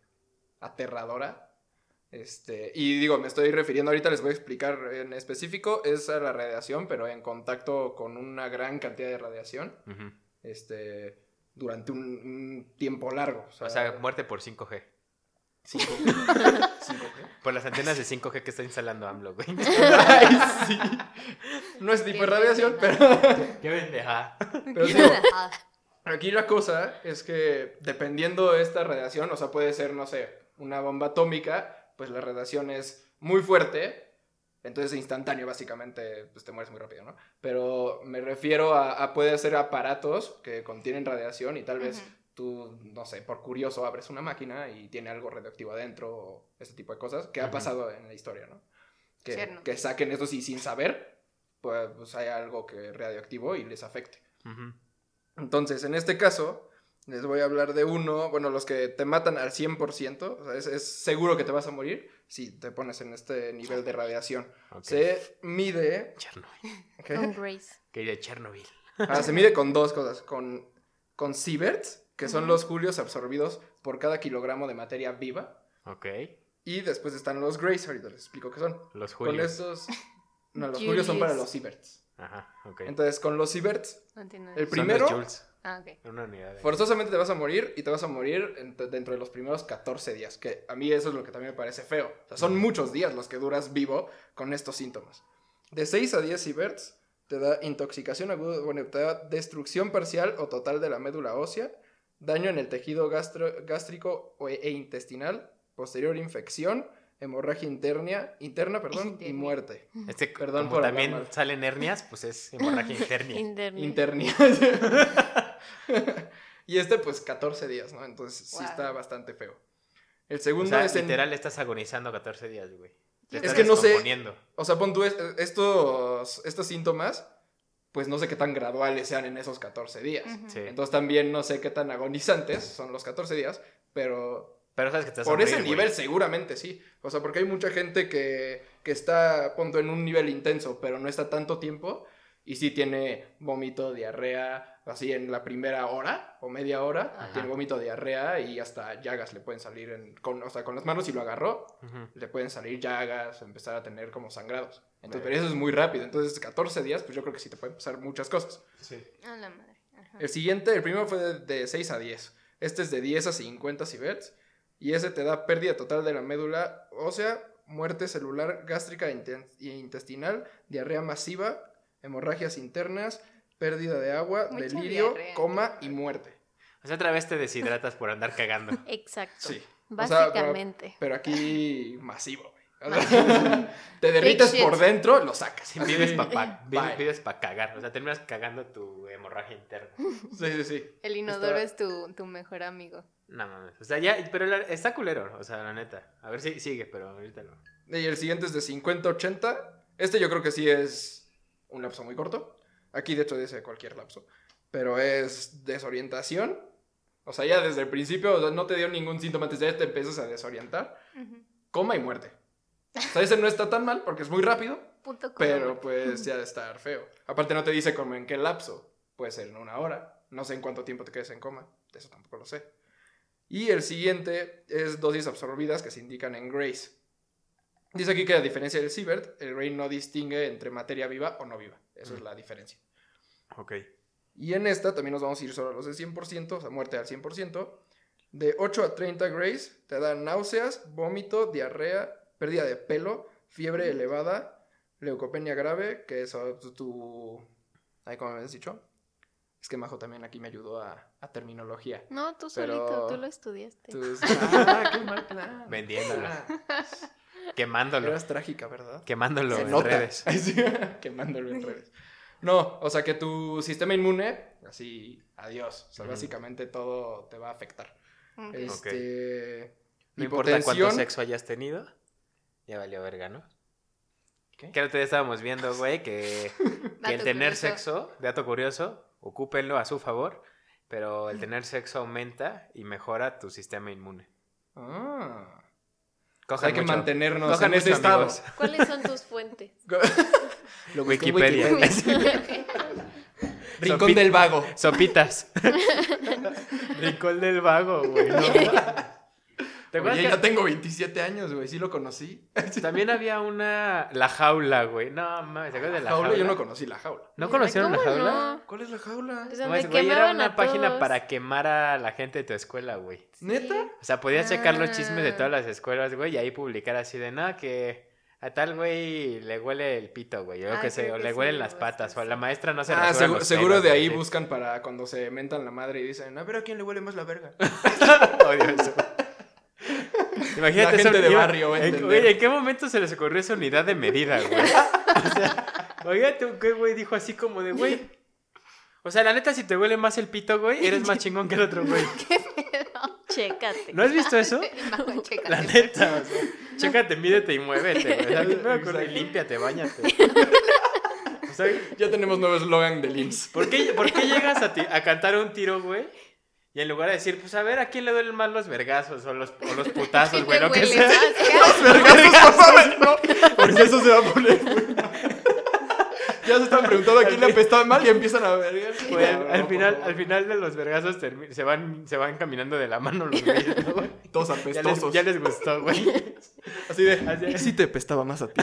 aterradora. Este, y digo, me estoy refiriendo, ahorita les voy a explicar en específico, es a la radiación, pero en contacto con una gran cantidad de radiación, este, durante un, un tiempo largo. O sea, muerte por 5G. cinco- cinco, ¿qué? [LAUGHS] Por las antenas de 5G que está instalando AMLO, güey. [LAUGHS] Ay, sí. No es tipo de radiación, pero, Qué bendeja. pero digo, Aquí la cosa es que dependiendo de esta radiación, o sea, puede ser, no sé, una bomba atómica, pues la radiación es muy fuerte, entonces instantáneo básicamente, pues te mueres muy rápido, ¿no? Pero me refiero a, a puede ser aparatos que contienen radiación y tal vez tú, no sé, por curioso abres una máquina y tiene algo radioactivo adentro o este tipo de cosas, que ha pasado en la historia, ¿no? Que, saquen eso y sin saber, pues, pues hay algo que radioactivo y les afecte. Entonces, en este caso, les voy a hablar de uno, bueno, los que te matan al 100%, o sea, es, es seguro que te vas a morir si te pones en este nivel de radiación. Se mide... Chernobyl. ¿qué? Con Grace. Que de Chernobyl. Ah, se mide con dos cosas, con, con sieverts, que son los julios absorbidos por cada kilogramo de materia viva, Ok. y después están los grays, ahorita les explico qué son. Los Con Julios. estos... No, los [LAUGHS] julios son para los sieverts. Ajá, ok. Entonces, con los sieverts, No el Son primero... los Joules. Ah, ok. Una unidad. de- Forzosamente te vas a morir y te vas a morir en- dentro de los primeros 14 días, que a mí eso es lo que también me parece feo. O sea, son muchos días los que duras vivo con estos síntomas. De 6 a 10 sieverts te da intoxicación aguda, bueno, te da destrucción parcial o total de la médula ósea, daño en el tejido gastro- gástrico o- e intestinal, posterior infección, hemorragia interna, interna perdón, y muerte. Este, Perdón como por también salen hernias, pues es hemorragia interna. [LAUGHS] Internet. Internia. [LAUGHS] [LAUGHS] y este, pues, 14 días, ¿no? Entonces, sí Wow. está bastante feo. El o segundo sea, es en... literal estás agonizando 14 días, güey. Te Es que no sé-. O sea, pon tú es- estos, estos síntomas, pues no sé qué tan graduales sean en esos 14 días. Sí. Entonces también no sé qué tan agonizantes son los 14 días, pero Pero sabes que te por ese güey. nivel seguramente sí. O sea, porque hay mucha gente que, que está, punto, en un nivel intenso, pero no está tanto tiempo y sí tiene vómito, diarrea, así en la primera hora o media hora, Ajá. tiene vómito, diarrea y hasta llagas le pueden salir, en, con, o sea, con las manos si lo agarró, Ujú. le pueden salir llagas, empezar a tener como sangrados. Entonces, pero eso es muy rápido. Entonces, 14 días, pues yo creo que sí te pueden pasar muchas cosas. A la madre. Ajá. El siguiente, el primero fue de, de 6 a 10. Este es de 10 a 50 cibets. Y ese te da pérdida total de la médula ósea, muerte celular gástrica e intestinal, diarrea masiva, hemorragias internas, pérdida de agua, Mucha delirio, diarrea. coma y muerte. O sea, otra vez te deshidratas por andar cagando. [LAUGHS] Exacto. Sí. O sea, pero- Básicamente. Pero aquí masivo, güey. O sea, [LAUGHS] te derrites por dentro, lo sacas. Vives para pa cagar. O sea, terminas cagando tu hemorragia interna. [LAUGHS] Sí, sí, sí. El inodoro Está- es tu, tu mejor amigo. No mames. O sea, ya, pero la- está culero. O sea, la neta. A ver si sigue, pero ahorita no. Y el siguiente es de 50 a 80. Este yo creo que sí es un lapso muy corto. Aquí de hecho dice cualquier lapso. Pero es desorientación. O sea, ya desde el principio o sea, no te dio ningún síntoma, antes de te empiezas a desorientar. Ujú. Coma y muerte. O sea, ese no está tan mal porque es muy rápido, Punto pero pues ya de estar feo. Aparte no te dice como en qué lapso. Puede ser en una hora. No sé en cuánto tiempo te quedes en coma. Eso tampoco lo sé. Y el siguiente es dosis absorbidas que se indican en Grace. Dice aquí que a diferencia del Siebert, el Ray no distingue entre materia viva o no viva. Eso es Mm. la diferencia. Ok. Y en esta también nos vamos a ir solo a los de 100%, o sea, muerte al 100%. De 8 a 30 Grace te dan náuseas, vómito, diarrea, pérdida de pelo, fiebre elevada, leucopenia grave, que es tu... tu... Ay, ¿Cómo me habías dicho? Es que Majo también aquí me ayudó a, a terminología. No, tú Pero- solito, tú lo estudiaste. Entonces, [LAUGHS] ah, qué mal plan. Vendiéndolo. [LAUGHS] Quemándolo. eras trágica, ¿verdad? Quemándolo Se en nota. redes. [LAUGHS] Quemándolo en redes. No, o sea que tu sistema inmune, así, adiós. O sea, básicamente todo te va a afectar. Este. No importa cuánto sexo hayas tenido. Ya valió verga, ¿no? ¿Qué? Que el otro día estábamos viendo, güey, que, [LAUGHS] que el tener curioso. sexo, dato curioso, ocúpenlo a su favor, pero el tener sexo aumenta y mejora tu sistema inmune. Ah. Cojan hay que mucho. mantenernos Cojan en ese estado. ¿Cuáles son tus fuentes? [LAUGHS] Lo [LAUGHS] Wikipedia. Rincón Sopi- del vago. Sopitas. [LAUGHS] Rincón del vago, güey. no. ¿Te acuerdas Oye, que ya tengo 27 años, güey. Sí lo conocí. [LAUGHS] también había una... La jaula, güey. No, mames, ¿te acuerdas de la jaula, jaula? yo no conocí la jaula. ¿No conocieron la ¿Cómo jaula? no? ¿Cuál es la jaula? Pues No, donde güey, era una a página todos. para quemar a la gente de tu escuela, güey. ¿Neta? O sea, podías checar los chismes de Ah. todas las escuelas, güey, y ahí publicar así de, no, que a tal güey le huele el pito, güey, o Ah, que sé, o le sí, huelen las patas, o a sí. la maestra no se Ah, rasuran segu- los seguro pelos, de ahí buscan para cuando se mentan la madre y dicen, a ver a quién le huele más la verga. [LAUGHS] Odio eso. Imagínate La gente eso, de iba- barrio va a en, entender. güey, ¿en qué momento se les ocurrió esa unidad de medida, güey? O sea, tú, ¿qué güey dijo así como de, güey? O sea, la neta, si te huele más el pito, güey, eres más chingón que el otro, güey. [LAUGHS] Chécate. ¿No has visto eso? [LAUGHS] Chécate. La neta, o sea, chécate, mídete y muévete, güey. Y límpiate, bañate. [LAUGHS] O sea, Ya tenemos nuevo eslogan del IMSS. ¿por qué, por qué llegas a, ti- a cantar un tiro, güey? Y en lugar de decir, pues a ver, ¿a quién le duelen más los vergazos o los, o los [LAUGHS] putazos, güey? Lo que sea. más, [LAUGHS] Vergazos, [LAUGHS] papá, no, porque eso se va a poner. güey. Ya se están preguntando a quién le apestaba mal y empiezan a ver. Güey, al, al final, al final de los vergazos se van, se van caminando de la mano los güeyes, ¿no, güey? Todos Ya les, apestosos. ya les gustó, güey. Así de. Así- ¿Y si te apestaba más a ti?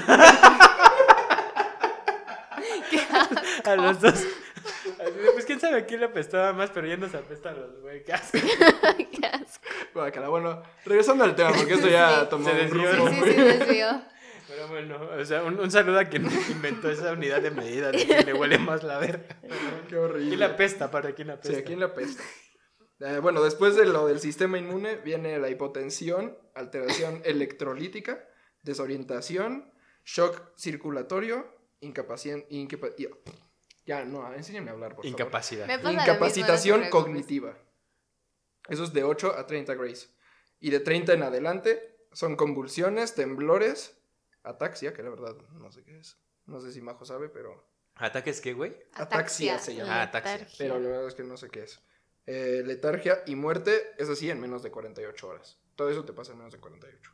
[LAUGHS] A los dos. Así de, pues quién sabe a quién le apestaba más, pero ya nos apesta a los güey. Qué asco. [LAUGHS] Qué asco. Guácala, bueno, regresando al tema, porque esto ya Sí. tomó Se un desvió, rumbo Sí, sí, desvió. Pero bueno, o sea, un, un saludo a quien inventó esa unidad de medida de que le huele más la verga. [LAUGHS] Qué horrible. ¿Quién la apesta? ¿Para quién la apesta? Sí, ¿a quién le apesta? Eh, bueno, después de lo del sistema inmune viene la hipotensión, alteración electrolítica, desorientación, shock circulatorio, incapacidad... ya, no, enséñame a hablar, por favor. Incapacidad. No Incapacitación cognitiva. Eso es de 8 a 30 grays. Y de 30 en adelante son convulsiones, temblores, ataxia, que la verdad no sé qué es. No sé si Majo sabe, pero... ¿Ataques qué, güey? Ataxia, Ataxia. se llama. Ah, ataxia. Pero la verdad es que no sé qué es. Eh, letargia y muerte, es así, en menos de 48 horas. Todo eso te pasa en menos de 48.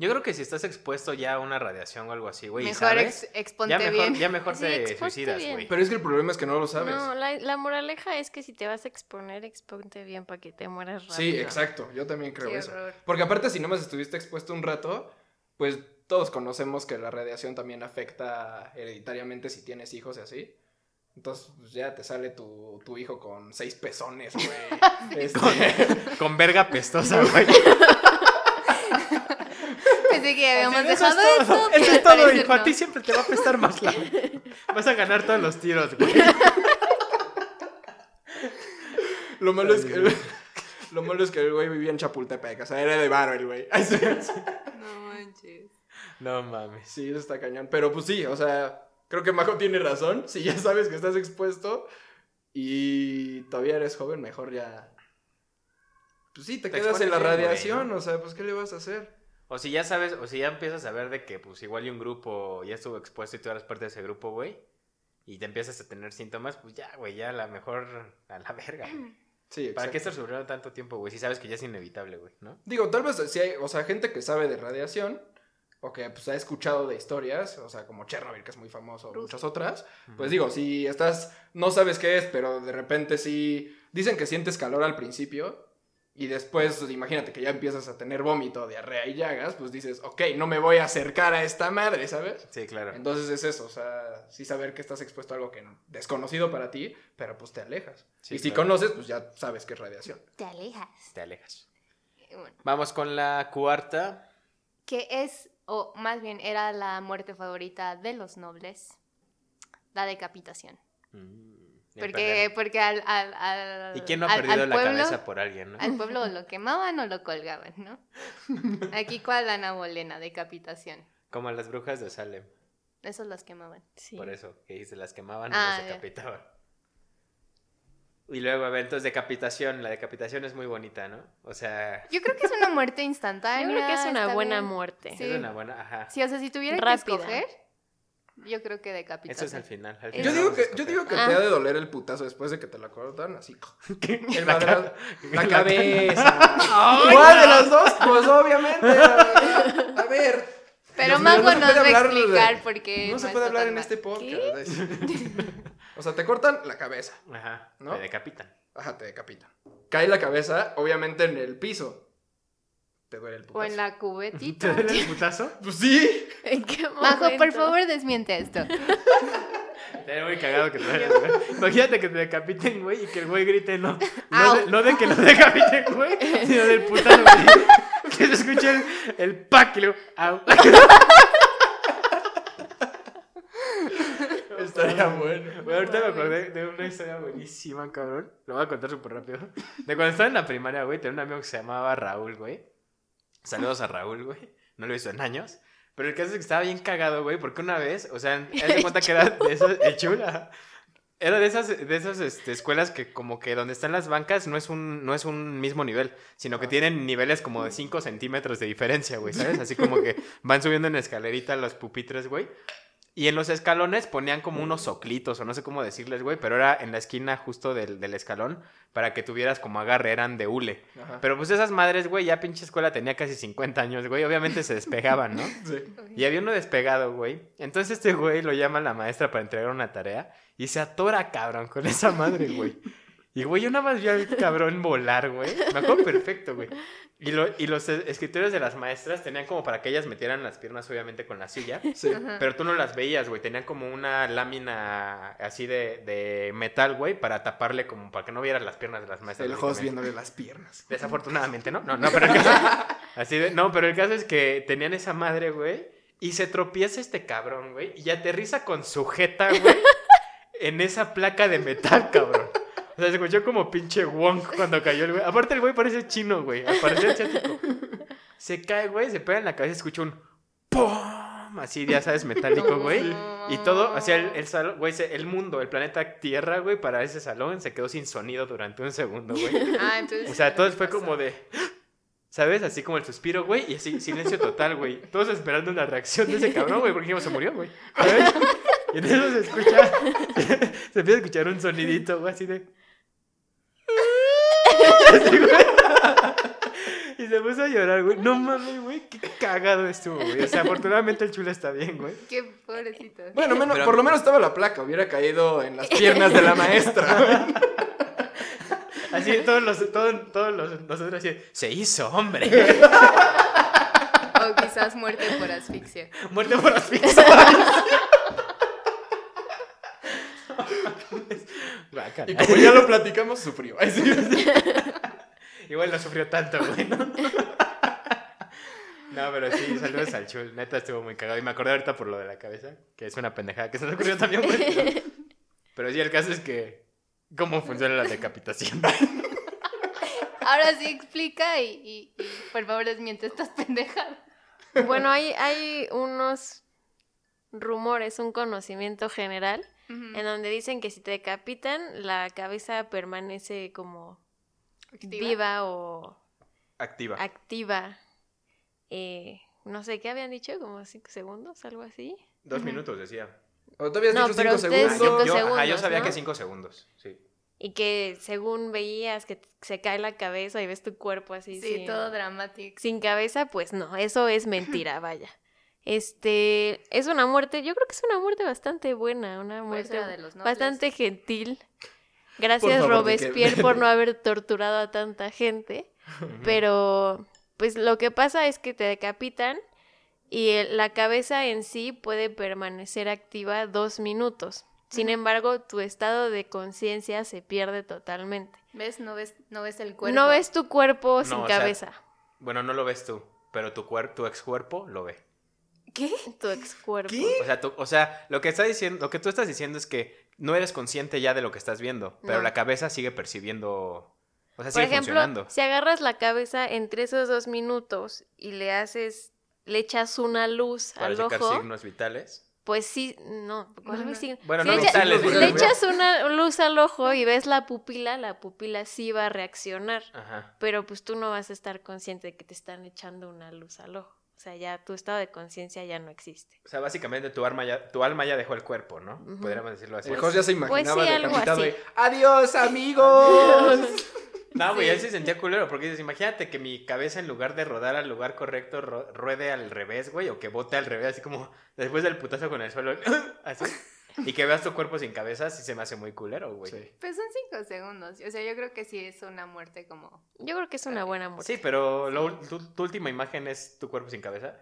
Yo creo que si estás expuesto ya a una radiación o algo así, güey, Mejor sabes, ex- exponte ya mejor, bien. ya mejor Sí, te suicidas, güey. Pero es que el problema es que no lo sabes. No, la, la moraleja es que si te vas a exponer, exponte bien para que te mueras rápido. sí, exacto. Yo también creo Qué eso. horror. Porque aparte, si nomás estuviste expuesto un rato, pues todos conocemos que la radiación también afecta hereditariamente si tienes hijos y así. Entonces, pues ya te sale tu, tu hijo con seis pezones, güey. [LAUGHS] Este, Con verga pestosa, güey. [LAUGHS] Pensé que [LAUGHS] habíamos dejado es todo. Eso es todo, hijo. A no. ti siempre te va a apestar más la... [LAUGHS] Vas a ganar todos los tiros, güey. [LAUGHS] lo malo es que... Lo malo es que el güey vivía en Chapultepec, o sea, era de varo el güey. No manches. No mames. Sí, eso está cañón. Pero pues sí, o sea, creo que Majo tiene razón. Si ya sabes que estás expuesto y todavía eres joven, mejor ya. Pues sí, te, Te quedas en la güey, radiación, ¿no? o sea, pues ¿qué le vas a hacer? O si ya sabes, o si ya empiezas a ver de que, pues, igual y un grupo ya estuvo expuesto y tú eres parte de ese grupo, güey, y te empiezas a tener síntomas, pues ya, güey, ya a la mejor a la verga. güey. [CLEARS THROAT] Sí, ¿Para qué exacto. estar sufriendo tanto tiempo, güey? Si sabes que ya es inevitable, güey, ¿no? Digo, tal vez si hay, o sea, gente que sabe de radiación o que pues ha escuchado de historias, o sea, como Chernobyl, que es muy famoso, o Ruso. muchas otras, pues digo, si estás, no sabes qué es, pero de repente sí, dicen que sientes calor al principio y después, pues, imagínate que ya empiezas a tener vómito, diarrea y llagas, pues dices, ok, no me voy a acercar a esta madre, ¿sabes? Sí, claro. Entonces es eso, o sea, sí saber que estás expuesto a algo que desconocido para ti, pero pues te alejas. Sí, y si claro. conoces, pues ya sabes que es radiación. Te alejas. Te alejas. Bueno, Vamos con la cuarta. que es, o más bien era la muerte favorita de los nobles, la decapitación. Mm, Porque, porque al, al, al- ¿Y quién no ha al- perdido al la pueblo- cabeza por alguien, no? Al pueblo lo quemaban o lo colgaban, ¿no? [LAUGHS] Aquí cuál Ana Bolena, decapitación. Como a las brujas de Salem. Esos los quemaban. Sí. Por eso, que se las quemaban y Ah, las ya. decapitaban. Y luego eventos decapitación. La decapitación es muy bonita, ¿no? O sea, Yo creo que es una muerte instantánea. Yo creo que es una buena bien. muerte. Sí. es una buena... Ajá. Sí, o sea, si tuviera Rápida. que escoger, yo creo que Eso decapitación. es al final. al Yo final Yo digo que, yo digo que Ah. te ha de doler el putazo después de que te la cortan, así. [LAUGHS] [LAUGHS] El La madrazo. La la cabeza. [LAUGHS] ¡Ay, ¿Cuál de las dos? Pues obviamente. A ver. Pero Dios mío, Mago no se nos puede va a explicar porque No se puede hablar en mal. este podcast. O sea, te cortan la cabeza. Ajá, ¿No? te decapitan. Ajá, te decapitan. Cae la cabeza, obviamente, en el piso. Te duele el putazo. O en la [LAUGHS] ¿Te cubetita. duele el putazo? Pues sí. ¿En qué momento? Majo, por favor, desmiente esto. [LAUGHS] Estaría muy cagado que te duele, güey. Imagínate que te decapiten, güey, y que el güey grite no. No de, no de que lo decapiten, güey, sino del putazo, güey. [LAUGHS] Que se escuche el, el pack y luego, au. Estaría bueno. Güey, ahorita me acordé de una historia buenísima, cabrón. Lo voy a contar súper rápido. De cuando estaba en la primaria, güey, tenía un amigo que se llamaba Raúl, güey. Saludos a Raúl, güey. No lo he visto en años. Pero el caso es que estaba bien cagado, güey, porque una vez, o sea, haz de [LAUGHS] cuenta que era de esas, el chula. Era de esas, de esas este, escuelas que como que donde están las bancas no es un, no es un mismo nivel, sino que tienen niveles como de 5 centímetros de diferencia, güey, ¿sabes? Así como que van subiendo en escalerita los pupitres, güey. Y en los escalones ponían como unos soclitos, o no sé cómo decirles, güey, pero era en la esquina justo del, del escalón para que tuvieras como agarre, eran de hule. Ajá. Pero pues esas madres, güey, ya pinche escuela tenía casi 50 años, güey, obviamente se despegaban, ¿no? [LAUGHS] Sí. Y había uno despegado, güey. Entonces este güey lo llama a la maestra para entregar una tarea y se atora, cabrón, con esa madre, güey. Y, güey, yo nada más vi al cabrón volar, güey. Me acuerdo perfecto, güey. Y, lo- y los escritorios de las maestras tenían como para que ellas metieran las piernas, obviamente, con la silla. Sí. Ajá. Pero tú no las veías, güey. Tenían como una lámina así de, de metal, güey, para taparle como para que no vieras las piernas de las maestras. El host viéndole las piernas. Desafortunadamente, ¿no? No, no, pero el caso, así de, no, pero el caso es que tenían esa madre, güey, y se tropieza este cabrón, güey, y aterriza con su jeta, güey, en esa placa de metal, cabrón. O sea, se escuchó como pinche Wong cuando cayó el güey. Aparte, el güey parece chino, güey. Parece asiático. Se cae, güey, se pega en la cabeza y escucha un ¡pum! Así, ya sabes, metálico, güey. Y todo, sea, el, el salón, güey, el mundo, el planeta Tierra, güey, para ese salón se quedó sin sonido durante un segundo, güey. Ah, entonces. O sea, todo fue como de. ¿Sabes? Así como el suspiro, güey, y así, silencio total, güey. Todos esperando una reacción de ese cabrón, güey, porque dijimos, se murió, güey. Y en eso se escucha. [LAUGHS] se empieza a escuchar un sonidito, güey, así de. Así, güey. Y se puso a llorar, güey. No mames, güey, qué cagado estuvo, güey. O sea, afortunadamente el chulo está bien, güey. Qué pobrecito. Bueno, menos- Pero- por lo menos estaba la placa, hubiera caído en las piernas de la maestra. Así, todos los, todos, todos los, nosotros así, se hizo, hombre. O quizás muerte por asfixia. Muerte por asfixia. Y como ya lo platicamos, sufrió. [LAUGHS] Sí. Igual no sufrió tanto, güey, ¿no? [LAUGHS] No, pero sí, saludos al chul. Neta estuvo muy cagado. Y me acordé ahorita por lo de la cabeza, que es una pendejada que se me ocurrió también, güey. Pero, pero sí, el caso es que. ¿Cómo funciona la decapitación? [LAUGHS] Ahora sí explica y, y, y por favor desmiente estas pendejadas. Bueno, hay, hay unos rumores, un conocimiento general, En donde dicen que si te decapitan, la cabeza permanece como Activa. viva o Activa. activa. Eh, no sé, ¿qué habían dicho? ¿Como cinco segundos? ¿Algo así? Dos minutos, decía. O tú habías No, dicho pero cinco Ah, segundos. yo, cinco yo- ajá, yo segundos, sabía ¿no? que cinco segundos, sí. Y que según veías que se cae la cabeza y ves tu cuerpo así Sí, sin, todo dramático. sin cabeza, pues no, eso es mentira, [LAUGHS] vaya. Este, es una muerte, yo creo que es una muerte bastante buena, una muerte de los bastante gentil. Gracias favor, Robespierre [LAUGHS] por no haber torturado a tanta gente. Pero, pues lo que pasa es que te decapitan y el- la cabeza en sí puede permanecer activa dos minutos. Sin embargo, tu estado de conciencia se pierde totalmente. ¿Ves? No ves, no ves el cuerpo. No ves tu cuerpo No, sin sea, cabeza. Bueno, no lo ves tú, pero tu, cuer tu ex cuerpo lo ve. ¿Qué? Tu ex cuerpo. O sea, tú- o sea, lo que está diciendo, lo que tú estás diciendo es que no eres consciente ya de lo que estás viendo, pero No. la cabeza sigue percibiendo, o sea, Por sigue ejemplo, funcionando. si agarras la cabeza entre esos dos minutos y le haces, le echas una luz Para al checar ojo, signos vitales. pues sí, no. Bueno, Si no le, echa- vitales, le echas una luz al ojo y ves la pupila, la pupila sí va a reaccionar, Ajá. pero pues tú no vas a estar consciente de que te están echando una luz al ojo. O sea, ya tu estado de conciencia ya no existe. O sea, básicamente tu alma ya, tu alma ya dejó el cuerpo, ¿no? Podríamos decirlo así. El ya se Pues imaginaba sí, algo decapitado así. y, ¡Adiós, amigos! [LAUGHS] No, güey, Sí. él se sentía culero porque dices, imagínate que mi cabeza en lugar de rodar al lugar correcto ro- ruede al revés, güey, o que bote al revés, así como después del putazo con el suelo, [LAUGHS] así. Y que veas tu cuerpo sin cabeza, sí se me hace muy culero, güey. Sí. Sí. Pues son cinco segundos. O sea, yo creo que sí es una muerte como... Yo creo que es una buena muerte. pero lo ul- tu, tu última imagen es tu cuerpo sin cabeza.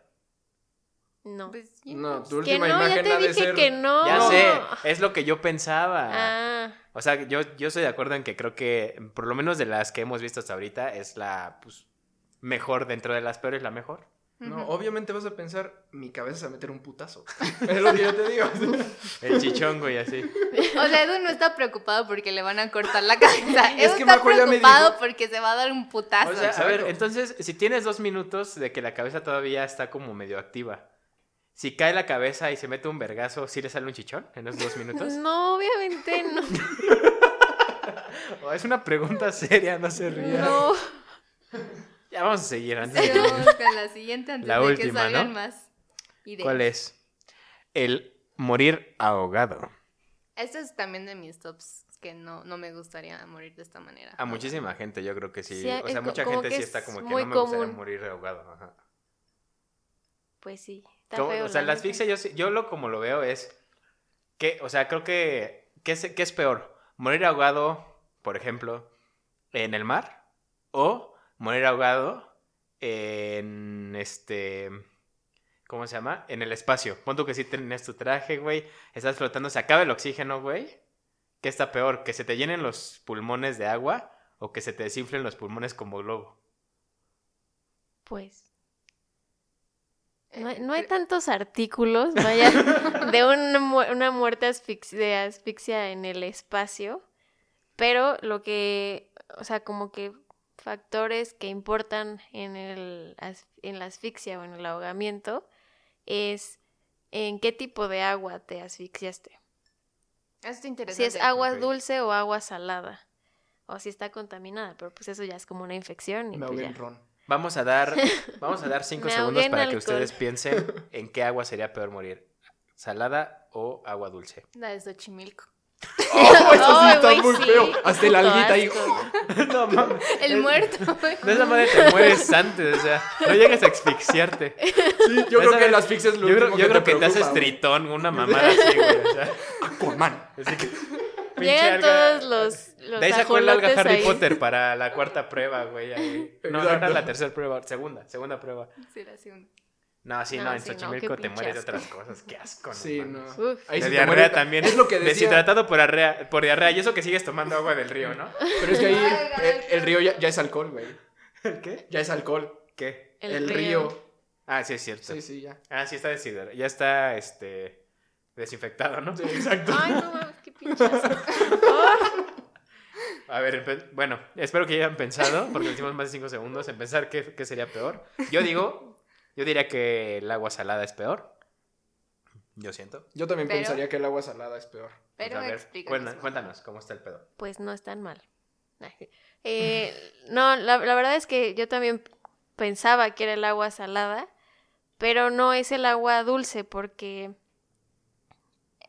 No. Pues, sí, No, tu que última no, ya imagen te ha de dije ser... que no. Ya No. sé, es lo que yo pensaba. Ah, O sea, yo, yo estoy de acuerdo en que creo que, por lo menos de las que hemos visto hasta ahorita, es la pues, mejor dentro de las peores, la mejor. No, obviamente vas a pensar, mi cabeza se va a meter un putazo. [LAUGHS] Es lo que yo te digo. El chichón, güey, así. O sea, Edu no está preocupado porque le van a cortar la cabeza. Es Edu que está preocupado dijo- porque se va a dar un putazo. O sea, a ver, entonces, si tienes dos minutos de que la cabeza todavía está como medio activa, si cae la cabeza y se mete un vergazo, ¿sí le sale un chichón en esos dos minutos? no, obviamente no. [LAUGHS] Oh, es una pregunta seria, no se ría. No. Ya vamos a seguir antes. de- con la siguiente antes La de última, que salgan ¿no? más ideas. ¿Cuál es? El morir ahogado. Este es también de mis tops que no, no me gustaría morir de esta manera. A muchísima gente yo creo que sí. Sí, o sea, es mucha gente que sí es está como que no me gustaría común. morir ahogado. Ajá. Pues sí. Está Como- feo, o sea, la asfixia yo, yo lo como lo veo es que, o sea, creo que, ¿qué es, qué es peor? ¿Morir ahogado, por ejemplo, en el mar? ¿O morir ahogado en este... ¿Cómo se llama? En el espacio. Pon tú que sí tienes tu traje, güey. Estás flotando, se acaba el oxígeno, güey. ¿Qué está peor? ¿Que se te llenen los pulmones de agua o que se te desinflen los pulmones como globo? Pues. Eh, No hay, no hay cre- tantos artículos, vaya, [LAUGHS] de una, mu- una muerte de asfixia en el espacio, Pero lo que, o sea, como que factores que importan en, el, en la asfixia o en el ahogamiento es en qué tipo de agua te asfixiaste. Eso está Si interesante. es agua dulce o agua salada. O si está contaminada, pero pues eso ya es como una infección. Y Me pues ya. en ron. Vamos a dar, [LAUGHS] vamos a dar cinco segundos para que ustedes piensen en qué agua sería peor morir. ¿Salada o agua dulce? La de Xochimilco. ¡Oh, eso sí está muy sí, feo! Hasta el alguita ahí. [LAUGHS] no mames. El muerto, güey. De esa manera te mueres antes, o sea, no llegas a asfixiarte. Sí, yo creo que las asfixia es lo Yo creo, último yo creo que te, haces tritón, una mamada así, güey. O sea, Aquaman. así que. pinche Llegan alga- todos los, los De ahí sacó el alga Harry ahí. Potter para la cuarta prueba, güey. No, no era la tercera prueba, segunda, segunda prueba. Sí, la segunda. No, sí, no, No, en sí, no, Xochimilco qué te mueres de otras cosas. Qué asco, no Sí, no. Uf. Ahí de sí diarrea también. Es lo que decía. Deshidratado por diarrea, por diarrea. Y eso que sigues tomando agua del río, ¿no? Pero es que ahí Ay, el, el río ya, ya es alcohol, güey. ¿El qué? Ya es alcohol. ¿Qué? El El, río. río. Ah, sí, es cierto. Sí, sí, ya. Ah, sí está deshidratado. Ya está, este, desinfectado, ¿no? Sí, [LAUGHS] exacto. Ay, no mames, qué pinche asco. [LAUGHS] A ver, bueno, espero que ya hayan pensado, porque hicimos más de 5 segundos, en pensar qué, qué sería peor. Yo digo, yo diría que el agua salada es peor. Yo siento. Yo también Pero- pensaría que el agua salada es peor. Pues, Pero a ver, cuéntanos, cuéntanos cómo está el pedo. Pues no es tan mal. [LAUGHS] Eh, no, la, la verdad es que yo también pensaba que era el agua salada, pero no es el agua dulce porque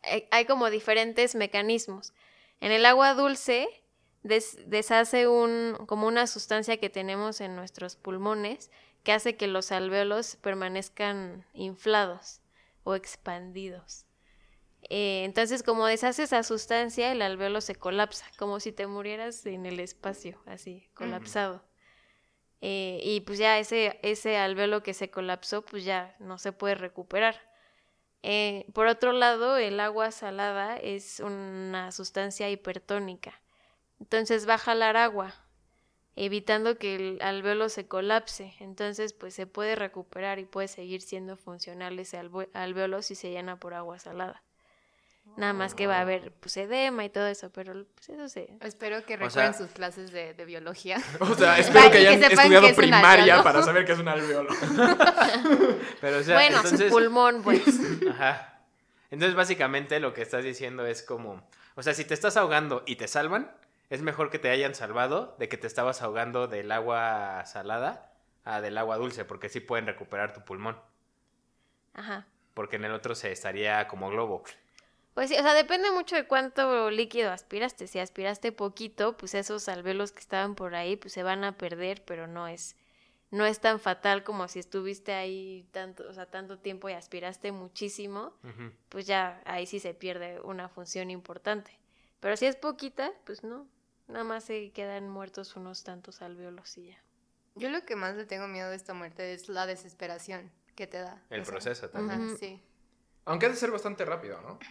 hay, hay como diferentes mecanismos. En el agua dulce des- deshace un, como una sustancia que tenemos en nuestros pulmones que hace que los alvéolos permanezcan inflados o expandidos. Eh, entonces, como deshace esa sustancia, el alvéolo se colapsa, como si te murieras en el espacio, así, colapsado. Eh, y pues ya ese, ese alvéolo que se colapsó, pues ya no se puede recuperar. Eh, por otro lado, el agua salada es una sustancia hipertónica. Entonces va a jalar agua, evitando que el alvéolo se colapse. Entonces, pues se puede recuperar y puede seguir siendo funcional ese alve- alvéolo si se llena por agua salada. Nada más que va a haber pues, edema y todo eso, pero pues eso se... Espero que O recuerden sea- sus clases de, de biología. [LAUGHS] O sea, espero que hayan estudiado que es un primaria para saber que es un alveolo. [LAUGHS] Pero, o sea, bueno, entonces... su pulmón, pues. [LAUGHS] Ajá. Entonces, básicamente lo que estás diciendo es como, o sea, si te estás ahogando y te salvan, es mejor que te hayan salvado de que te estabas ahogando del agua salada a del agua dulce, porque sí pueden recuperar tu pulmón, Ajá. porque en el otro se estaría como globo. Pues sí, o sea, depende mucho de cuánto líquido aspiraste. Si aspiraste poquito, pues esos alvéolos que estaban por ahí, pues se van a perder, pero no es, no es tan fatal como si estuviste ahí tanto, o sea, tanto tiempo y aspiraste muchísimo, pues ya ahí sí se pierde una función importante. Pero si es poquita, pues no. Nada más se quedan muertos unos tantos alvéolos y ya. Yo lo que más le tengo miedo de esta muerte es la desesperación que te da. El O sea, proceso también. Ajá, Ujú. sí. Aunque ha de ser bastante rápido, ¿no? [CLEARS THROAT]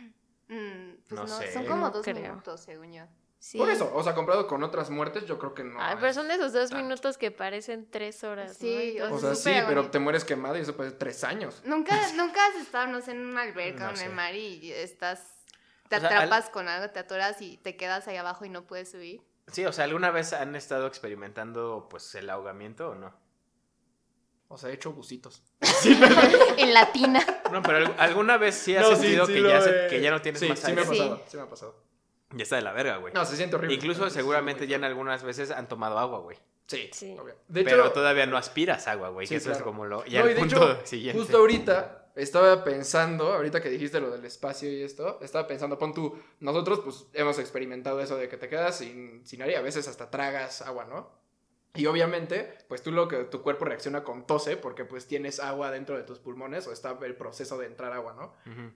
Mm, pues No no, sé. son como dos creo. minutos, según yo. Sí. Por eso, o sea, comparado con otras muertes, yo creo que no. Ay, pero son de esos dos tanto. minutos que parecen tres horas. ¿no? Sí, o sea, sí, pero te mueres quemada y eso puede ser tres años. Nunca, [LAUGHS] nunca has estado, no sé, en una alberca No o en sé. el mar y estás, te O sea, al- atrapas con algo, te atoras y te quedas ahí abajo y no puedes subir. Sí, o sea, ¿alguna vez han estado experimentando pues el ahogamiento o no? O sea, he hecho bucitos. [LAUGHS] [LAUGHS] en latina. No, pero ¿al- ¿alguna vez sí has No, sí, sentido sí que, ya se- que ya no tienes sí, más sí me aire? ha Sí. pasado, sí me ha pasado. Ya está de la verga, güey. No, se siente horrible. Incluso Sí, seguramente sí, ya en algunas veces han tomado agua, güey. Sí, Sí. De pero hecho, todavía no aspiras agua, güey. Sí, que eso es como lo. Ya no, y el de punto hecho, siguiente. justo ahorita estaba pensando, ahorita que dijiste lo del espacio y esto, estaba pensando, pon tú, nosotros pues hemos experimentado eso de que te quedas sin, sin aire, a veces hasta tragas agua, ¿no? Y obviamente, pues tú lo que tu cuerpo reacciona con tose porque pues tienes agua dentro de tus pulmones o está el proceso de entrar agua, ¿no? Ujú.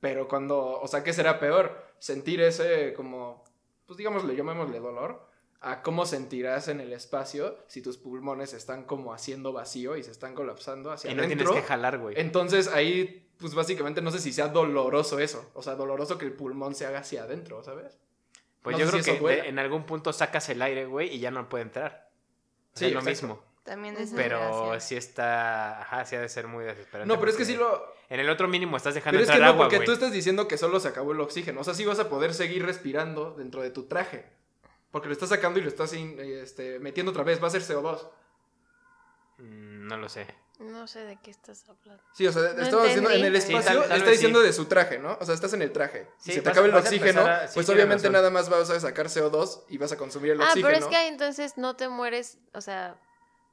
Pero cuando, o sea, ¿qué será peor? Sentir ese como, pues digámosle, llamémosle dolor, a cómo sentirás en el espacio si tus pulmones están como haciendo vacío y se están colapsando hacia Y no adentro. tienes que jalar, güey. Entonces ahí, pues básicamente no sé si sea doloroso eso. O sea, doloroso que el pulmón se haga hacia adentro, ¿sabes? Pues no yo creo si que de- en algún punto sacas el aire, güey, y ya no puede entrar. O sea, Sí, es lo exacto. mismo. También Ujú. Pero sí está. Ajá, sí ha de ser muy desesperante. No, pero es que sí lo... En el otro mínimo estás dejando Pero es que entrar no, agua, porque tú estás diciendo que solo se acabó el oxígeno. O sea, sí vas a poder seguir respirando dentro de tu traje. Porque lo estás sacando y lo estás in- este, metiendo otra vez. Va a ser CO2. Mm, No lo sé. No sé de qué estás hablando. Sí, o sea, No estamos diciendo en el entendí. Sí, espacio, tal- tal está diciendo sí. de su traje, ¿no? O sea, estás en el traje. Sí, si se te vas- acaba el oxígeno, empezar a- sí, pues obviamente nada más vas a sacar CO2 y vas a consumir el Ah, oxígeno. pero es que ahí entonces no te mueres, o sea,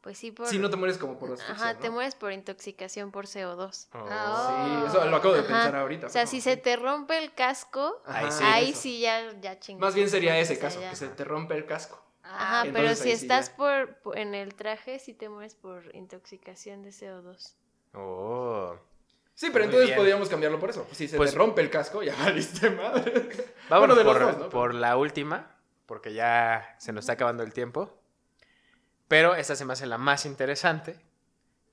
pues sí por... Sí, no te mueres como por asfixia, Ajá, ¿no? te mueres por intoxicación por CO2. Oh. Ah. Sí, eso lo acabo de Ajá. pensar ahorita. O sea, pero si sí. se te rompe el casco, Ajá, Ahí sí. ahí eso. sí ya, ya chingaste. Más bien sería ese caso, ya. que se te rompe el casco. Ajá, pero Entonces si sí estás ya. por, por- en el traje, sí te mueres por intoxicación de CO2. Oh. Sí, pero Muy entonces bien. podríamos cambiarlo por eso. Pues si se Pues- te rompe el casco, ya [LAUGHS] valiste madre. Vámonos Bueno, de los por, dos, ¿no? por la última, porque ya se nos está acabando el tiempo. Pero esta se me hace la más interesante,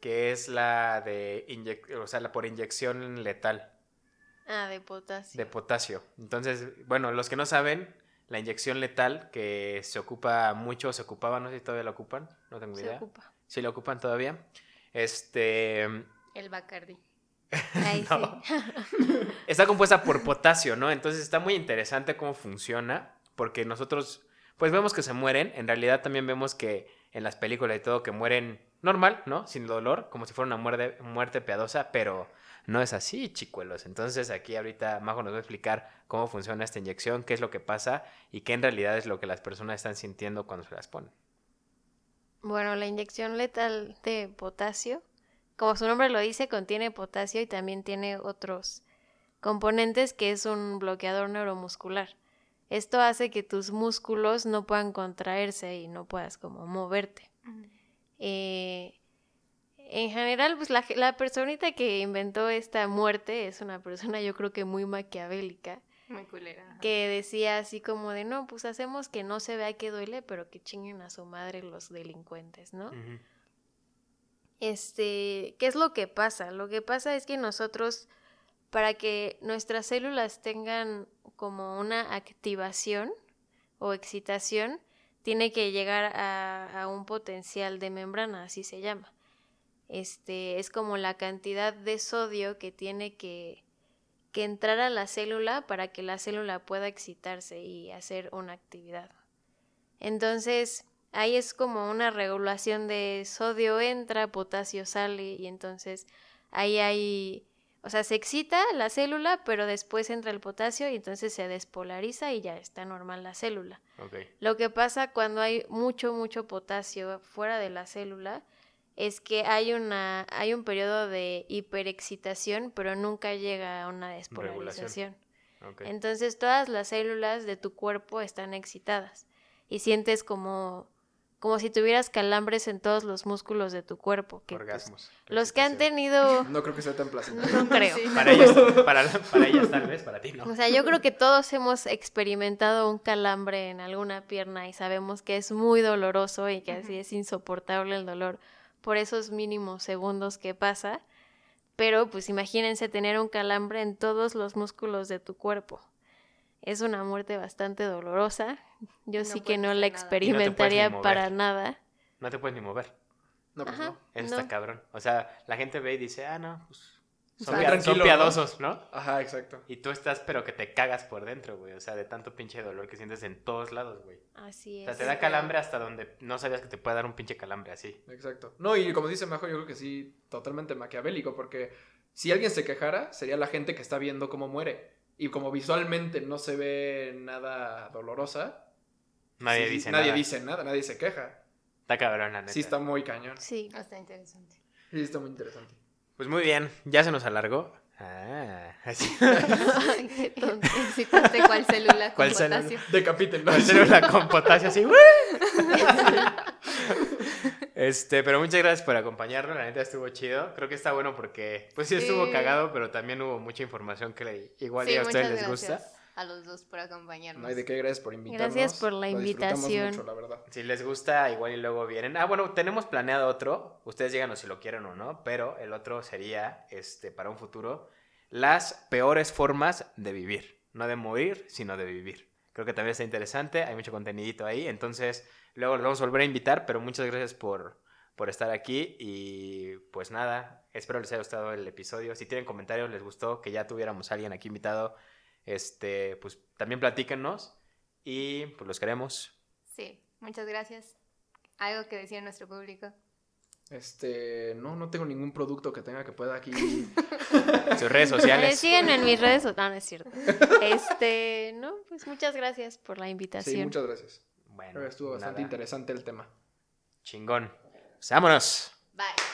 que es la de inyec- o sea, la por inyección letal Ah, de potasio. de potasio. Entonces, bueno, los que no saben, la inyección letal que se ocupa mucho, se ocupaba, no sé si todavía la ocupan, no tengo Se idea. ocupa. Si la ocupan todavía. Este, El Bacardi. [LAUGHS] Ahí sí. [LAUGHS] está compuesta por potasio, ¿no? Entonces está muy interesante cómo funciona, porque nosotros, pues vemos que se mueren, en realidad también vemos que en las películas y todo, que mueren normal, ¿no? Sin dolor, como si fuera una muerte, muerte piadosa, pero no es así, chicuelos. Entonces aquí ahorita Majo nos va a explicar cómo funciona esta inyección, qué es lo que pasa y qué en realidad es lo que las personas están sintiendo cuando se las ponen. Bueno, la inyección letal de potasio, como su nombre lo dice, contiene potasio y también tiene otros componentes que es un bloqueador neuromuscular. Esto hace que tus músculos no puedan contraerse y no puedas como moverte. Eh, en general, pues la, la personita que inventó esta muerte es una persona yo creo que muy maquiavélica, Muy culera. ajá. que decía así como de, no, pues hacemos que no se vea que duele, pero que chinguen a su madre los delincuentes, ¿no? Este, ¿qué es lo que pasa? Lo que pasa es que nosotros, para que nuestras células tengan como una activación o excitación, tiene que llegar a, un potencial de membrana, así se llama. Este, es como la cantidad de sodio que tiene que, que entrar a la célula para que la célula pueda excitarse y hacer una actividad. Entonces, ahí es como una regulación de sodio entra, potasio sale y entonces ahí hay, o sea, se excita la célula, pero después entra el potasio y entonces se despolariza y ya está normal la célula. Ok. Lo que pasa cuando hay mucho, mucho potasio fuera de la célula es que hay una hay un periodo de hiperexcitación, pero nunca llega a una despolarización. ok. Entonces todas las células de tu cuerpo están excitadas y sientes como como si tuvieras calambres en todos los músculos de tu cuerpo. Que, pues, Orgasmos. los que han tenido, [LAUGHS] No creo que sea tan placentero. no creo. Sí. [LAUGHS] Para ellos, para, para ellas tal vez, para ti no. O sea, yo creo que todos hemos experimentado un calambre en alguna pierna y sabemos que es muy doloroso y que así es insoportable el dolor por esos mínimos segundos que pasa. Pero pues imagínense tener un calambre en todos los músculos de tu cuerpo. Es una muerte bastante dolorosa. Yo No sí que no la hacer nada. Y no te puedes experimentaría ni mover. para nada. No te puedes ni mover. No, pues Ajá. no. Eso No. está cabrón. O sea, la gente ve y dice, ah, no, pues son, son piadosos, ¿no? Ajá, exacto. Y tú estás, pero que te cagas por dentro, güey. O sea, de tanto pinche dolor que sientes en todos lados, güey. Así O sea, es. te da calambre hasta donde no sabías que te puede dar un pinche calambre así. Exacto. No, y como dice Majo, yo creo que sí, totalmente maquiavélico, porque si alguien se quejara, sería la gente que está viendo cómo muere. Y como visualmente no se ve nada dolorosa, Nadie sí, dice nadie nada. dice nada, nadie se queja. Está cabrón, la neta. Sí, está muy cañón. Sí. Está interesante. Sí, está muy interesante. Pues muy bien, ya se nos alargó. Ah, así. [LAUGHS] Ay, qué tonto. ¿Excitaste cuál célula con ¿Cuál célula? potasio? Decapítenlo. Con célula con potasio así. Este, pero muchas gracias por acompañarnos, la neta estuvo chido. Creo que está bueno porque, pues sí estuvo cagado, pero también hubo mucha información que le- igual Sí, a ustedes les gusta. gracias a los dos por acompañarnos. No hay de qué, gracias por invitarnos. Gracias por la Lo disfrutamos invitación. mucho, la verdad. Si les gusta, igual y luego vienen. Ah, bueno, tenemos planeado otro. Ustedes díganos si lo quieren o no, pero el otro sería, este, para un futuro, las peores formas de vivir. No de morir, sino de vivir. Creo que también está interesante, hay mucho contenidito ahí. Entonces, luego los vamos a volver a invitar, pero muchas gracias por, por estar aquí. Y pues nada, espero les haya gustado el episodio. Si tienen comentarios, les gustó que ya tuviéramos a alguien aquí invitado, este, pues también platíquenos. Y pues los queremos. Sí, muchas gracias. ¿Algo que decir a nuestro público? Este, no, no tengo ningún producto que tenga que pueda aquí. [LAUGHS] Sus redes sociales. síguenme en mis redes sociales. No, no es cierto. [LAUGHS] Este, no, pues muchas gracias por la invitación. Sí, muchas gracias. Bueno. Pero estuvo bastante interesante el tema. Chingón. Pues, vámonos. Bye.